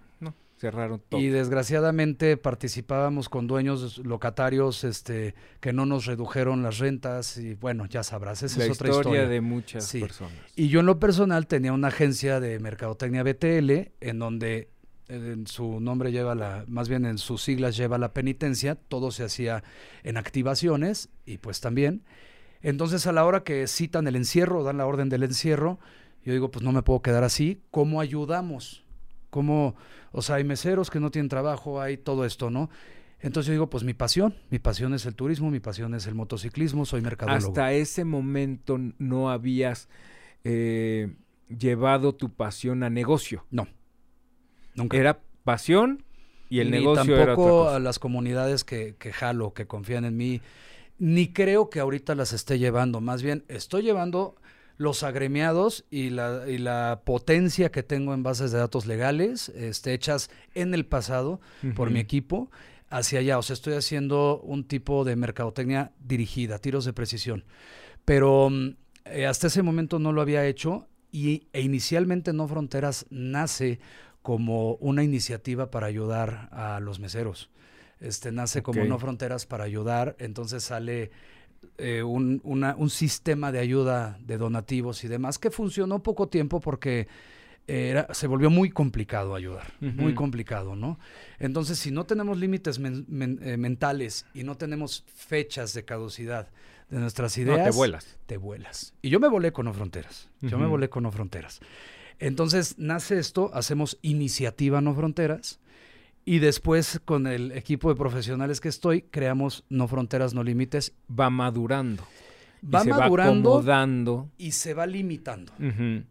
cerraron todo. Y desgraciadamente participábamos con dueños locatarios este, que no nos redujeron las rentas y bueno, ya sabrás, esa es otra historia. de muchas personas. Y yo en lo personal tenía una agencia de mercadotecnia BTL en donde en su nombre lleva la, más bien en sus siglas lleva la penitencia, todo se hacía en activaciones y pues también. Entonces a la hora que citan el encierro, dan la orden del encierro, Yo digo, pues no me puedo quedar así. ¿Cómo ayudamos? ¿Cómo, o sea, hay meseros que no tienen trabajo, hay todo esto, ¿no? Entonces yo digo, pues mi pasión, mi pasión es el turismo, mi pasión es el motociclismo, soy mercadólogo. Hasta ese momento no habías eh, llevado tu pasión a negocio. No, nunca. Era pasión y el negocio era tampoco a las comunidades que, que jalo, que confían en mí, ni creo que ahorita las esté llevando. Más bien, estoy llevando los agremiados y la, y la potencia que tengo en bases de datos legales, este, hechas en el pasado por mi equipo hacia allá. O sea, estoy haciendo un tipo de mercadotecnia dirigida, tiros de precisión. Pero mm, eh, hasta ese momento no lo había hecho y, e inicialmente No Fronteras nace como una iniciativa para ayudar a los meseros. Este, nace como No Fronteras para ayudar, entonces sale eh, un, un sistema de ayuda de donativos y demás que funcionó poco tiempo porque era, se volvió muy complicado ayudar, muy complicado, ¿no? Entonces, si no tenemos límites eh, mentales y no tenemos fechas de caducidad de nuestras ideas, te vuelas. Te vuelas. Y yo me volé con No Fronteras. Yo me volé con No Fronteras. Entonces, nace esto, hacemos iniciativa No Fronteras. Y después, con el equipo de profesionales que estoy, creamos No Fronteras, No Límites. Va madurando va madurando va y se va limitando.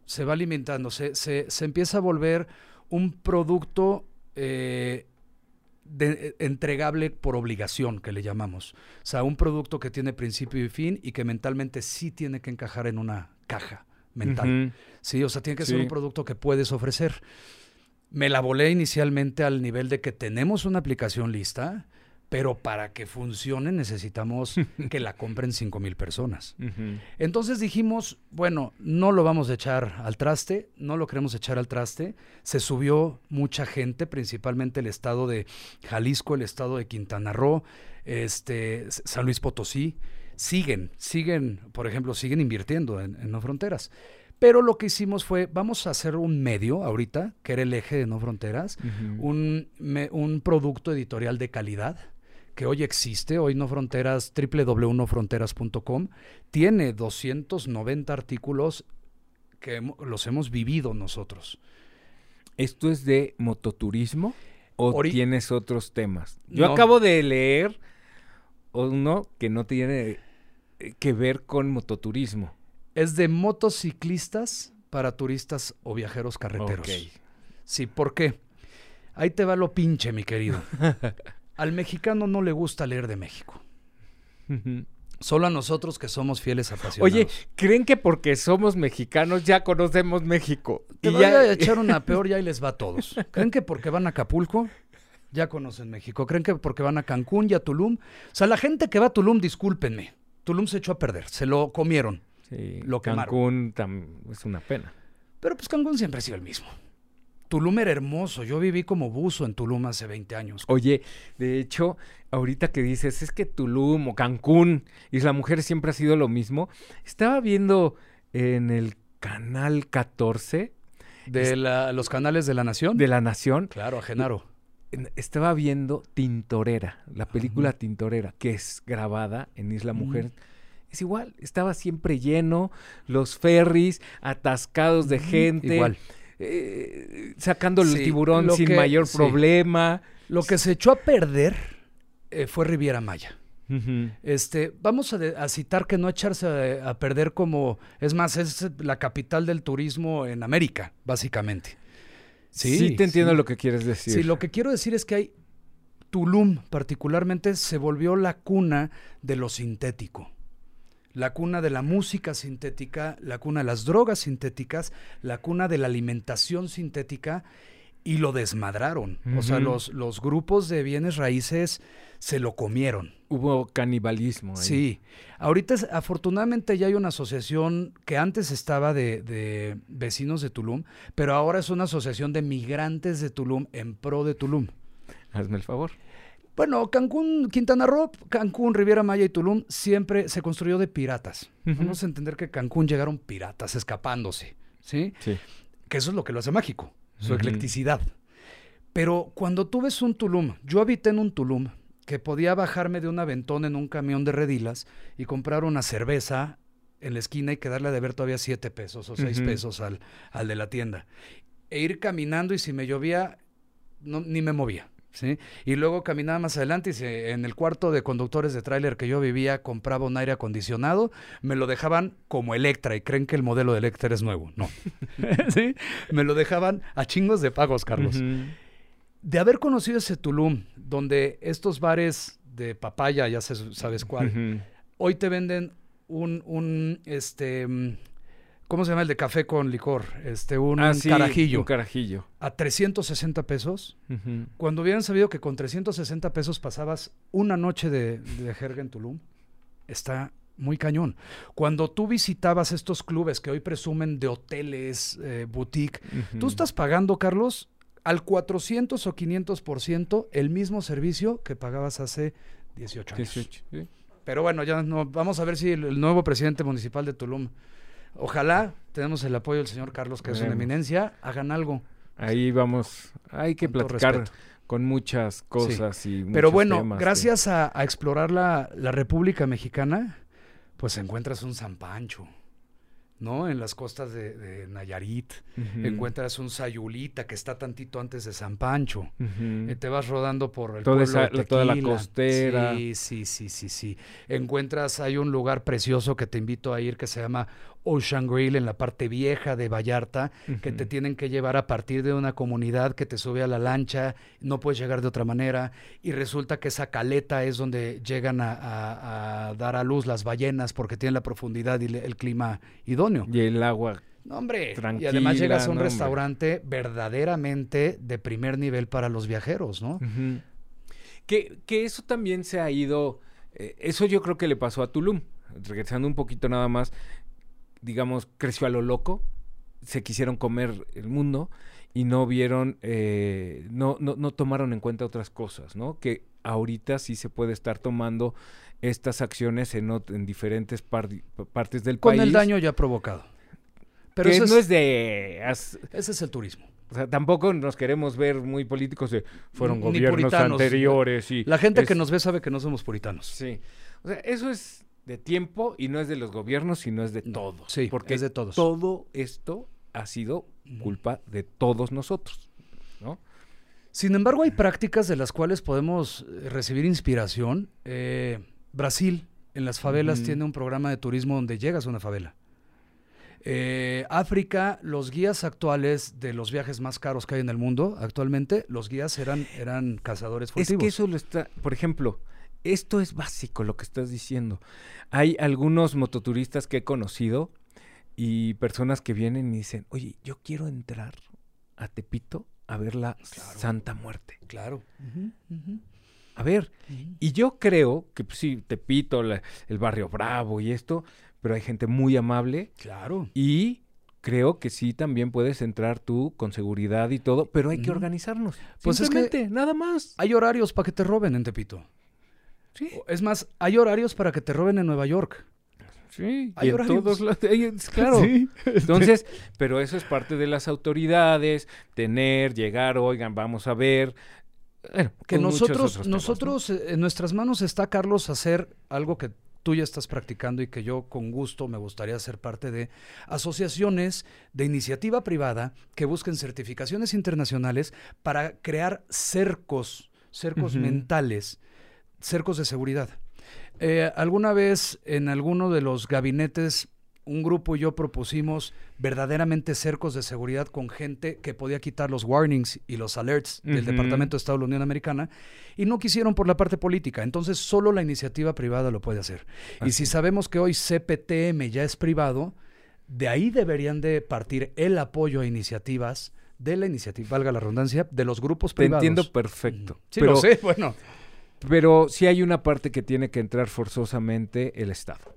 Se va limitando, se, se, se, empieza a volver un producto eh, de, entregable por obligación, que le llamamos. O sea, un producto que tiene principio y fin y que mentalmente sí tiene que encajar en una caja mental. Sí, o sea, tiene que ser un producto que puedes ofrecer. Me la volé inicialmente al nivel de que tenemos una aplicación lista, pero para que funcione necesitamos [LAUGHS] que la compren 5 mil personas. Entonces dijimos, bueno, no lo vamos a echar al traste, no lo queremos echar al traste. Se subió mucha gente, principalmente el estado de Jalisco, el estado de Quintana Roo, este, San Luis Potosí. Siguen, siguen, por ejemplo, siguen invirtiendo en, No Fronteras. Pero lo que hicimos fue, vamos a hacer un medio ahorita, que era el eje de No Fronteras, un, un producto editorial de calidad que hoy existe, hoy No Fronteras, www.nofronteras.com, tiene 290 artículos que los hemos vivido nosotros. ¿Esto es de mototurismo o tienes otros temas? Yo acabo de leer uno que no tiene eh, que ver con mototurismo. Es de motociclistas para turistas o viajeros carreteros. Sí, ¿por qué? Ahí te va lo pinche, mi querido. [LAUGHS] Al mexicano no le gusta leer de México. Solo a nosotros que somos fieles apasionados. Oye, ¿creen que porque somos mexicanos ya conocemos México? Te voy a [LAUGHS] echar una peor y ahí les va a todos. ¿Creen que porque van a Acapulco ya conocen México? ¿Creen que porque van a Cancún y a Tulum? O sea, la gente que va a Tulum, discúlpenme. Tulum se echó a perder, se lo comieron. Sí, lo Cancún es una pena. Pero pues Cancún siempre ha sido el mismo. Tulum era hermoso. Yo viví como buzo en Tulum hace 20 años. Oye, de hecho, ahorita que dices, es que Tulum o Cancún, y la Mujer siempre ha sido lo mismo. Estaba viendo en el canal 14. ¿De los canales de la Nación? De la Nación. Claro, a Genaro. Estaba viendo Tintorera, la película Tintorera, que es grabada en Isla Mujer. Es igual, estaba siempre lleno, los ferries atascados de gente. Igual eh, sacando el tiburón sin mayor problema. Lo que se echó a perder eh, fue Riviera Maya. Este, vamos a, citar que no echarse a, perder como, es más, es la capital del turismo en América, básicamente. Sí, te entiendo lo que quieres decir. Sí, lo que quiero decir es que hay Tulum particularmente se volvió la cuna de lo sintético la cuna de la música sintética, la cuna de las drogas sintéticas, la cuna de la alimentación sintética y lo desmadraron. O sea, los, los grupos de bienes raíces se lo comieron. Hubo canibalismo. Ahí. Sí. Ahorita, afortunadamente, ya hay una asociación que antes estaba de, de, vecinos de Tulum, pero ahora es una asociación de migrantes de Tulum en pro de Tulum. Hazme el favor. Bueno, Cancún, Quintana Roo, Cancún, Riviera Maya y Tulum siempre se construyó de piratas. Vamos a entender que Cancún llegaron piratas escapándose, ¿sí? Sí. Que eso es lo que lo hace mágico, su eclecticidad. Pero cuando tú ves un Tulum, yo habité en un Tulum que podía bajarme de un aventón en un camión de redilas y comprar una cerveza en la esquina y quedarle de ver todavía siete pesos o seis pesos al, al de la tienda. E ir caminando y si me llovía, no, ni me movía. ¿Sí? Y luego caminaba más adelante y en el cuarto de conductores de tráiler que yo vivía compraba un aire acondicionado, me lo dejaban como Electra y creen que el modelo de Electra es nuevo. No. [LAUGHS] [LAUGHS] ¿Sí? Me lo dejaban a chingos de pagos, Carlos. De haber conocido ese Tulum, donde estos bares de papaya, ya sabes cuál, hoy te venden un, un este ¿Cómo se llama el de café con licor? Este, un ah, carajillo. Un carajillo. A 360 pesos. Cuando hubieran sabido que con 360 pesos pasabas una noche de, de jerga en Tulum, está muy cañón. Cuando tú visitabas estos clubes que hoy presumen de hoteles, eh, boutique, tú estás pagando, Carlos, al 400 o 500% el mismo servicio que pagabas hace 18 años. 18, Pero bueno, ya no, vamos a ver si el nuevo presidente municipal de Tulum Ojalá tenemos el apoyo del señor Carlos, que es una eminencia, hagan algo. Ahí vamos, hay que platicar con muchas cosas y Pero bueno, gracias a, explorar la, la República Mexicana, pues encuentras un San Pancho. ¿no? En las costas de, Nayarit. Encuentras un Sayulita que está tantito antes de San Pancho. Eh, te vas rodando por el toda, toda la costera. Sí, sí, sí, sí, sí. Encuentras, hay un lugar precioso que te invito a ir que se llama Ocean Grill en la parte vieja de Vallarta, que te tienen que llevar a partir de una comunidad que te sube a la lancha, no puedes llegar de otra manera, y resulta que esa caleta es donde llegan a, dar a luz las ballenas porque tienen la profundidad y el clima idóneo. Y el agua. No, hombre, y además llegas a un restaurante verdaderamente de primer nivel para los viajeros, ¿no? que, que, eso también se ha ido, eh, eso yo creo que le pasó a Tulum, regresando un poquito nada más, digamos, creció a lo loco, se quisieron comer el mundo y no vieron, eh, no, no, no, tomaron en cuenta otras cosas, ¿no? Que ahorita sí se puede estar tomando estas acciones en, en diferentes partes del país. Con el daño ya provocado. Pero eso no es, de... ese es el turismo. O sea, tampoco nos queremos ver muy políticos de fueron gobiernos anteriores y la gente que nos ve sabe que no somos puritanos. Sí. O sea, eso es de tiempo y no es de los gobiernos, sino es de todos. Sí, porque es de todos. Todo esto ha sido culpa de todos nosotros, ¿no? Sin embargo, hay prácticas de las cuales podemos eh, recibir inspiración. Eh, Brasil, en las favelas, tiene un programa de turismo donde llegas a una favela. Eh, África, los guías actuales de los viajes más caros que hay en el mundo actualmente, los guías eran, eran cazadores furtivos. Es que eso lo está, por ejemplo, esto es básico lo que estás diciendo. Hay algunos mototuristas que he conocido y personas que vienen y dicen, oye, yo quiero entrar a Tepito a ver la Santa Muerte. Claro. A ver, y yo creo que pues, sí, Tepito, el barrio Bravo y esto, pero hay gente muy amable. Claro. Y creo que sí también puedes entrar tú con seguridad y todo, pero hay que organizarnos. Pues es que nada más. Hay horarios para que te roben en Tepito. Es más, hay horarios para que te roben en Nueva York. Sí, hay horarios. Todos los, claro. [LAUGHS] Entonces, pero eso es parte de las autoridades, tener, llegar, oigan, vamos a ver. que nosotros, nosotros eh, en nuestras manos está, Carlos, hacer algo que tú ya estás practicando y que yo con gusto me gustaría ser parte de asociaciones de iniciativa privada que busquen certificaciones internacionales para crear cercos, cercos mentales cercos de seguridad. Eh, alguna vez en alguno de los gabinetes, un grupo y yo propusimos verdaderamente cercos de seguridad con gente que podía quitar los warnings y los alerts del Departamento de Estado de la Unión Americana y no quisieron por la parte política. Entonces solo la iniciativa privada lo puede hacer. Y si sabemos que hoy CPTM ya es privado, de ahí deberían de partir el apoyo a iniciativas de la iniciativa, valga la redundancia, de los grupos privados. Te entiendo perfecto. Sí, pero, lo sé, [LAUGHS] bueno. Pero sí hay una parte que tiene que entrar forzosamente el Estado.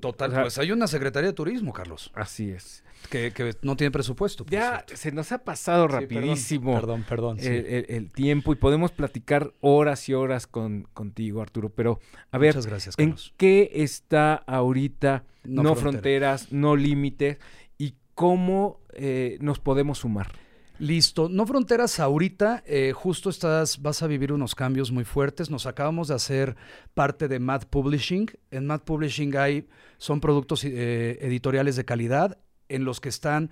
Total, pues hay una Secretaría de Turismo, Carlos. Así es. Que, no tiene presupuesto. Ya se nos ha pasado rapidísimo perdón, perdón, el, tiempo y podemos platicar horas y horas con, contigo, Arturo. Pero, a ver, Muchas gracias, ¿en qué está ahorita No, Fronteras, No Límites y cómo eh, nos podemos sumar? Listo. No Fronteras ahorita, eh, justo estás, vas a vivir unos cambios muy fuertes. Nos acabamos de hacer parte de Mad Publishing. En Mad Publishing hay, son productos eh, editoriales de calidad en los que están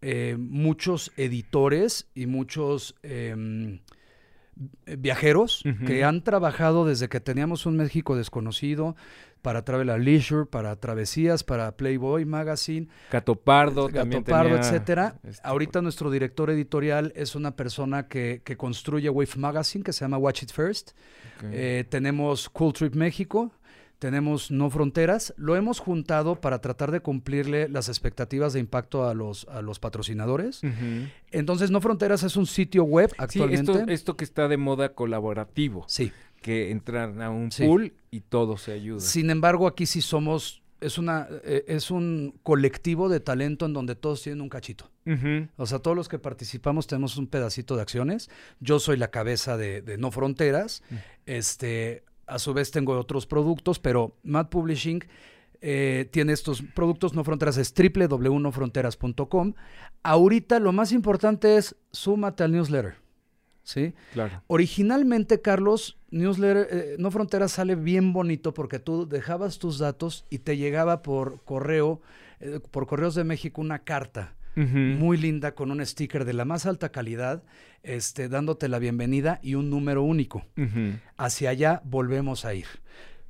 eh, muchos editores y muchos em, viajeros que han trabajado desde que teníamos un México desconocido para Travel Leisure, para Travesías, para Playboy Magazine. Catopardo, Pardo, etcétera. Este Ahorita nuestro director editorial es una persona que, que, construye Wave Magazine, que se llama Watch It First. Eh, tenemos Cool Trip México, tenemos No Fronteras, lo hemos juntado para tratar de cumplirle las expectativas de impacto a los, a los patrocinadores. Entonces, No Fronteras es un sitio web actualmente. esto, esto, que está de moda colaborativo. Sí. Que entran a un pool y todo se ayuda. Sin embargo, aquí sí somos, es, una, eh, es un colectivo de talento en donde todos tienen un cachito. O sea, todos los que participamos tenemos un pedacito de acciones. Yo soy la cabeza de, de No Fronteras. Este a su vez tengo otros productos, pero Mad Publishing eh, tiene estos productos no fronteras, es www.nofronteras.com. Ahorita lo más importante es súmate al newsletter. ¿Sí? Claro. Originalmente, Carlos, newsletter, eh, No Fronteras sale bien bonito porque tú dejabas tus datos y te llegaba por correo, eh, por correos de México, una carta muy linda con un sticker de la más alta calidad, este, dándote la bienvenida y un número único. Hacia allá volvemos a ir.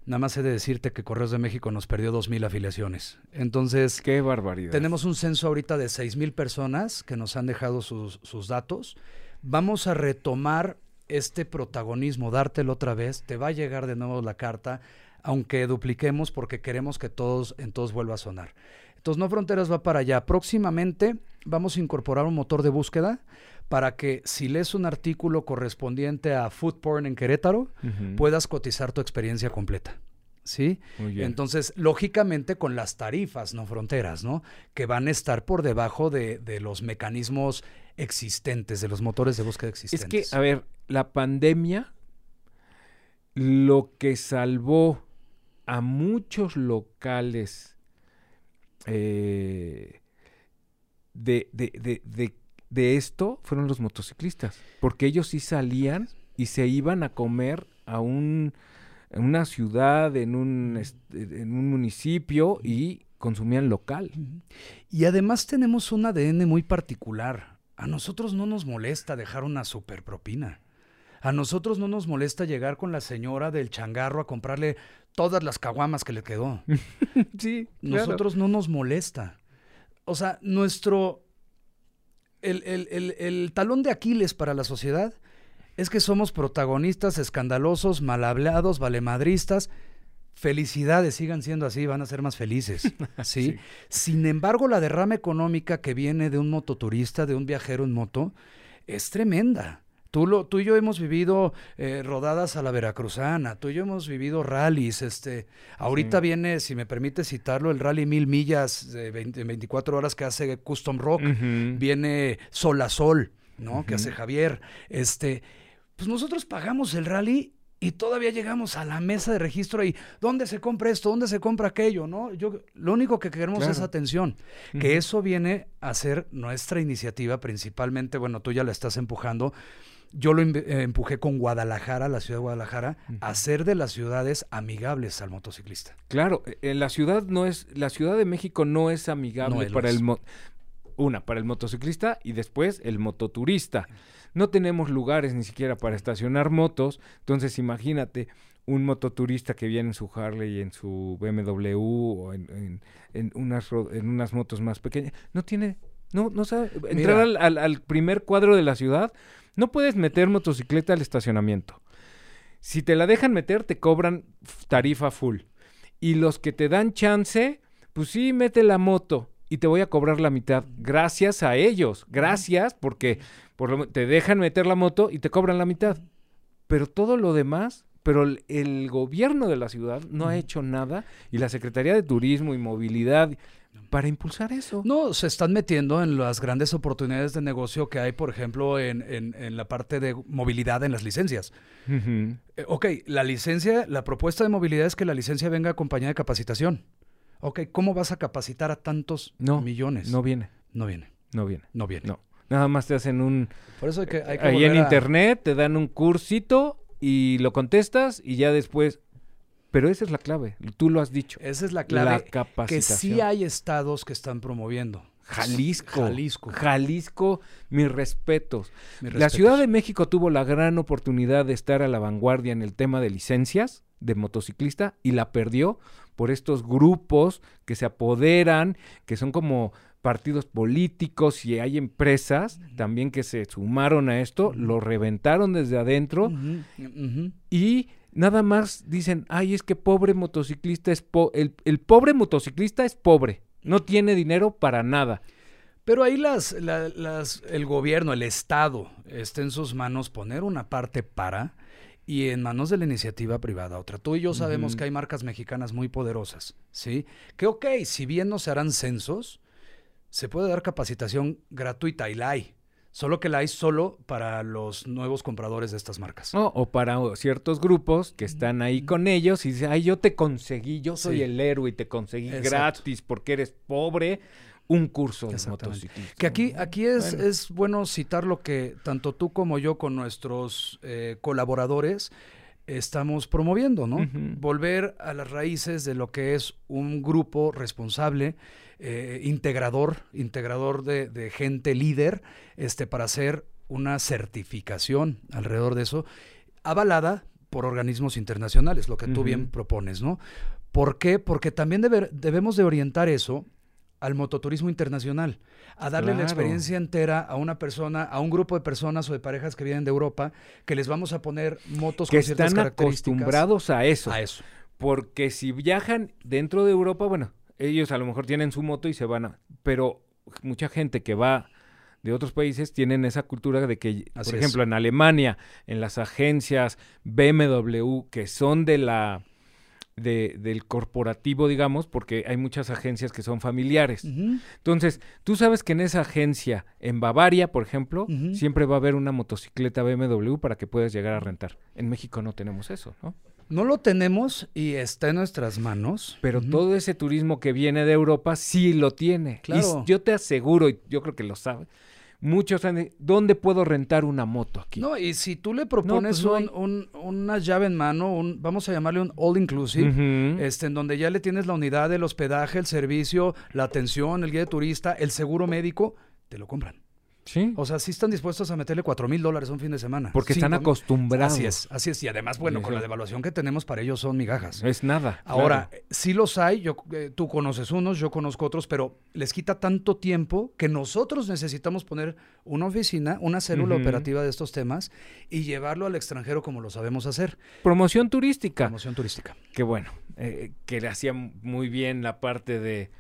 Nada más he de decirte que Correos de México nos perdió dos mil afiliaciones. Entonces, qué barbaridad. Tenemos un censo ahorita de seis mil personas que nos han dejado sus, sus datos. Vamos a retomar este protagonismo, dártelo otra vez. Te va a llegar de nuevo la carta, aunque dupliquemos porque queremos que todos en todos vuelva a sonar. Entonces, No Fronteras va para allá. Próximamente vamos a incorporar un motor de búsqueda para que si lees un artículo correspondiente a food porn en Querétaro, puedas cotizar tu experiencia completa. ¿Sí? Entonces, lógicamente con las tarifas, no fronteras, ¿no? Que van a estar por debajo de, de, los mecanismos existentes, de los motores de búsqueda existentes. Es que, a ver, la pandemia, lo que salvó a muchos locales eh, de, de, esto fueron los motociclistas, porque ellos sí salían y se iban a comer a un, una ciudad, en un, en un municipio y consumían local. Y además tenemos un ADN muy particular. A nosotros no nos molesta dejar una super propina. A nosotros no nos molesta llegar con la señora del changarro a comprarle todas las caguamas que le quedó. [LAUGHS] sí. Nosotros no nos molesta. O sea, nuestro. El, el, talón de Aquiles para la sociedad es que somos protagonistas escandalosos, mal hablados, valemadristas. Felicidades, sigan siendo así, van a ser más felices. [LAUGHS] ¿sí? Sin embargo, la derrama económica que viene de un mototurista, de un viajero en moto, es tremenda. Tú, tú y yo hemos vivido eh, rodadas a la veracruzana, tú y yo hemos vivido rallies. Este, ahorita viene, si me permite citarlo, el rally mil millas de 24 horas que hace Custom Rock. Viene Sol a Sol, ¿no? Que hace Javier. Este, pues nosotros pagamos el rally y todavía llegamos a la mesa de registro y ¿dónde se compra esto? ¿Dónde se compra aquello? ¿No? Yo, lo único que queremos es atención. Que eso viene a ser nuestra iniciativa principalmente, bueno, tú ya la estás empujando yo lo eh, empujé con Guadalajara, la ciudad de Guadalajara, a hacer de las ciudades amigables al motociclista. Claro, en eh, la ciudad no es, la Ciudad de México no es amigable para el una, para el motociclista y después el mototurista. No tenemos lugares ni siquiera para estacionar motos, entonces imagínate un mototurista que viene en su Harley, en su BMW o en, unas, en unas motos más pequeñas, no tiene, no, no sabe, entrar al primer cuadro de la ciudad no puedes meter motocicleta al estacionamiento. Si te la dejan meter, te cobran tarifa full. Y los que te dan chance, pues sí, mete la moto y te voy a cobrar la mitad. Gracias a ellos. Gracias porque por te dejan meter la moto y te cobran la mitad. Pero todo lo demás, pero el, el gobierno de la ciudad no ha hecho nada y la Secretaría de Turismo y Movilidad para impulsar eso. No, se están metiendo en las grandes oportunidades de negocio que hay, por ejemplo, en, en, la parte de movilidad en las licencias. Eh, ok, la licencia, la propuesta de movilidad es que la licencia venga acompañada de capacitación. Ok, ¿cómo vas a capacitar a tantos millones? No viene. No viene. No viene. No viene. No. Nada más te hacen un... Por eso hay que... ahí en internet te dan un cursito y lo contestas y ya después... Pero esa es la clave, tú lo has dicho. Esa es la clave. La capacitación. Que sí hay estados que están promoviendo. Jalisco. Jalisco. Jalisco, mis respetos. La Ciudad de México tuvo la gran oportunidad de estar a la vanguardia en el tema de licencias de motociclista y la perdió por estos grupos que se apoderan, que son como partidos políticos y hay empresas también que se sumaron a esto, lo reventaron desde adentro y nada más dicen, ay, es que pobre motociclista es el pobre motociclista es pobre no tiene dinero para nada. Pero ahí las, las, el gobierno, el Estado, está en sus manos poner una parte para y en manos de la iniciativa privada otra. Tú y yo sabemos que hay marcas mexicanas muy poderosas, ¿sí? Que ok, si bien no se harán censos, se puede dar capacitación gratuita y la hay. Solo que la hay solo para los nuevos compradores de estas marcas. o para ciertos grupos que están ahí con ellos y dicen, ay, yo te conseguí, yo soy el héroe y te conseguí gratis porque eres pobre un curso de motociclismo. Que aquí, aquí es, bueno. es bueno citar lo que tanto tú como yo con nuestros eh, colaboradores estamos promoviendo, ¿no? Volver a las raíces de lo que es un grupo responsable, eh, integrador, integrador de, gente líder, este, para hacer una certificación alrededor de eso, avalada por organismos internacionales, lo que tú bien propones, ¿no? ¿Por qué? Porque también debemos de orientar eso al mototurismo internacional, a darle la experiencia entera a una persona, a un grupo de personas o de parejas que vienen de Europa, que les vamos a poner motos que con ciertas están acostumbrados a eso. A eso. Porque si viajan dentro de Europa, bueno, ellos a lo mejor tienen su moto y se van a... Pero mucha gente que va de otros países tienen esa cultura de que, por ejemplo, en Alemania, en las agencias BMW, que son de la de, del corporativo, digamos, porque hay muchas agencias que son familiares. Entonces, tú sabes que en esa agencia, en Bavaria, por ejemplo, siempre va a haber una motocicleta BMW para que puedas llegar a rentar. En México no tenemos eso, ¿no? No lo tenemos y está en nuestras manos. Pero todo ese turismo que viene de Europa sí lo tiene. Claro. Y yo te aseguro, y yo creo que lo sabes, muchos han ¿dónde puedo rentar una moto aquí? No, y si tú le propones pues una llave en mano, un, vamos a llamarle un all inclusive, este, en donde ya le tienes la unidad del hospedaje, el servicio, la atención, el guía de turista, el seguro médico, te lo compran. Sí. O sea, sí están dispuestos a meterle cuatro mil dólares un fin de semana. Porque están acostumbrados. Así es, así es. Y además, bueno, con la devaluación que tenemos para ellos son migajas. Es nada. Ahora, sí los hay, yo, eh, tú conoces unos, yo conozco otros, pero les quita tanto tiempo que nosotros necesitamos poner una oficina, una célula operativa de estos temas y llevarlo al extranjero como lo sabemos hacer. Promoción turística. Promoción turística. Qué bueno, eh, que le hacía muy bien la parte de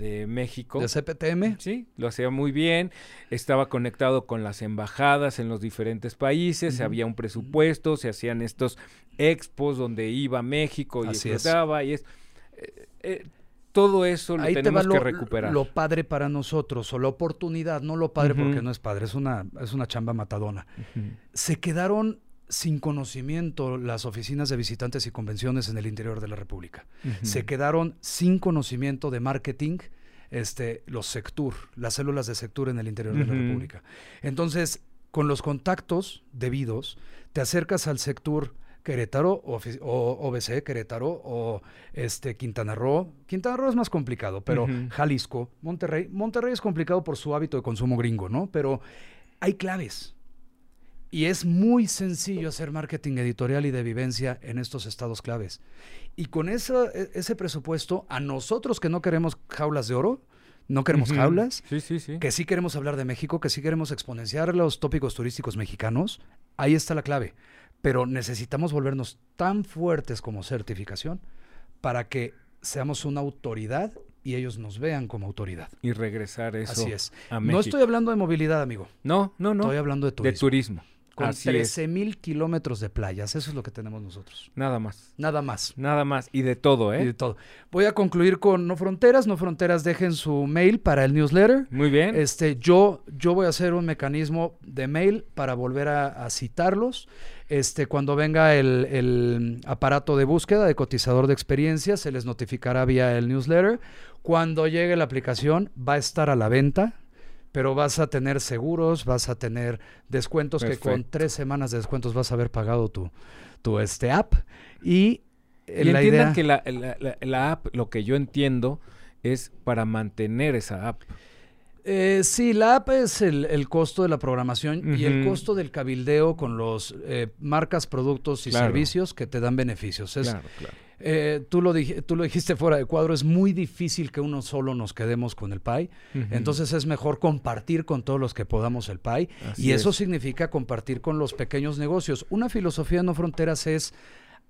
de México. ¿De CPTM? Sí, lo hacía muy bien. Estaba conectado con las embajadas en los diferentes países. Había un presupuesto, se hacían estos expos donde iba México y Así estaba. Y es, eh, eh, todo eso lo tenemos que recuperar. Lo padre para nosotros, o la oportunidad, no lo padre porque no es padre, es una, es una chamba matadona. Se quedaron sin conocimiento las oficinas de visitantes y convenciones en el interior de la República. Se quedaron sin conocimiento de marketing este, los sector, las células de sector en el interior de la República. Entonces, con los contactos debidos, te acercas al sector Querétaro o, OBC Querétaro o este Quintana Roo. Quintana Roo es más complicado, pero Jalisco, Monterrey. Monterrey es complicado por su hábito de consumo gringo, ¿no? Pero hay claves. Y es muy sencillo hacer marketing editorial y de vivencia en estos estados claves. Y con e, ese presupuesto, a nosotros que no queremos jaulas de oro, no queremos jaulas, que sí queremos hablar de México, que sí queremos exponenciar los tópicos turísticos mexicanos, ahí está la clave. Pero necesitamos volvernos tan fuertes como certificación para que seamos una autoridad y ellos nos vean como autoridad. Y regresar eso. Así es. No estoy hablando de movilidad, amigo. No, no, no. Estoy hablando de turismo. De turismo con 13 mil kilómetros de playas. Eso es lo que tenemos nosotros. Nada más. Nada más. Nada más. Y de todo, ¿eh? Y de todo. Voy a concluir con No Fronteras. No Fronteras, dejen su mail para el newsletter. Muy bien. Este, yo, yo voy a hacer un mecanismo de mail para volver a, citarlos. Este, cuando venga el, el, aparato de búsqueda de cotizador de experiencias, se les notificará vía el newsletter. Cuando llegue la aplicación, va a estar a la venta pero vas a tener seguros, vas a tener descuentos que con tres semanas de descuentos vas a haber pagado tu, tu este app. Y, eh, la entiendan que la, la, app, lo que yo entiendo, es para mantener esa app. Eh, sí, la app es el, costo de la programación y el costo del cabildeo con los eh, marcas, productos y servicios que te dan beneficios. claro, claro. Eh, tú, lo tú lo dijiste fuera de cuadro, es muy difícil que uno solo nos quedemos con el PAI. Entonces es mejor compartir con todos los que podamos el PAI. y eso significa compartir con los pequeños negocios. Una filosofía no fronteras es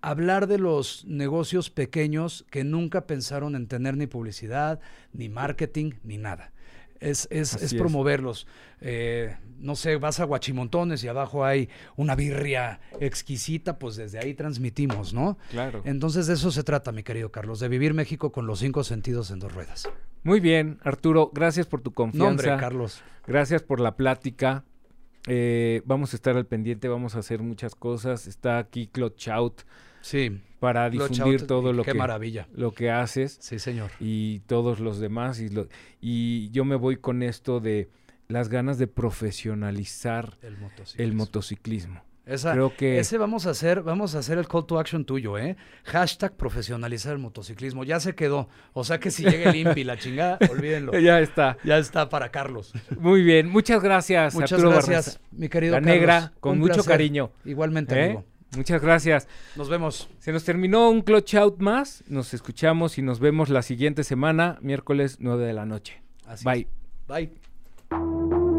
hablar de los negocios pequeños que nunca pensaron en tener ni publicidad, ni marketing, ni nada es, es, promoverlos. Eh, no sé, vas a Guachimontones y abajo hay una birria exquisita, pues desde ahí transmitimos, ¿no? Claro. Entonces de eso se trata, mi querido Carlos, de vivir México con los cinco sentidos en dos ruedas. Muy bien, Arturo, gracias por tu confianza. No, Carlos. Gracias por la plática. Eh, vamos a estar al pendiente, vamos a hacer muchas cosas. Está aquí Claude Chout. Sí para difundir todo lo qué que maravilla. lo que haces. Sí, señor. Y todos los demás y y yo me voy con esto de las ganas de profesionalizar el motociclismo. Creo que ese vamos a hacer, vamos a hacer el call to action tuyo, ¿eh? Hashtag profesionalizar el motociclismo. Ya se quedó. O sea que si llega el INPI la chingada, [LAUGHS] olvídenlo. ya está. Ya está para Carlos. Muy bien, muchas gracias. Muchas gracias, mi querido La negra, con mucho cariño. Igualmente, ¿Eh? amigo. Muchas gracias. Nos vemos. Se nos terminó un clutch out más. Nos escuchamos y nos vemos la siguiente semana, miércoles 9 de la noche. Bye. Bye.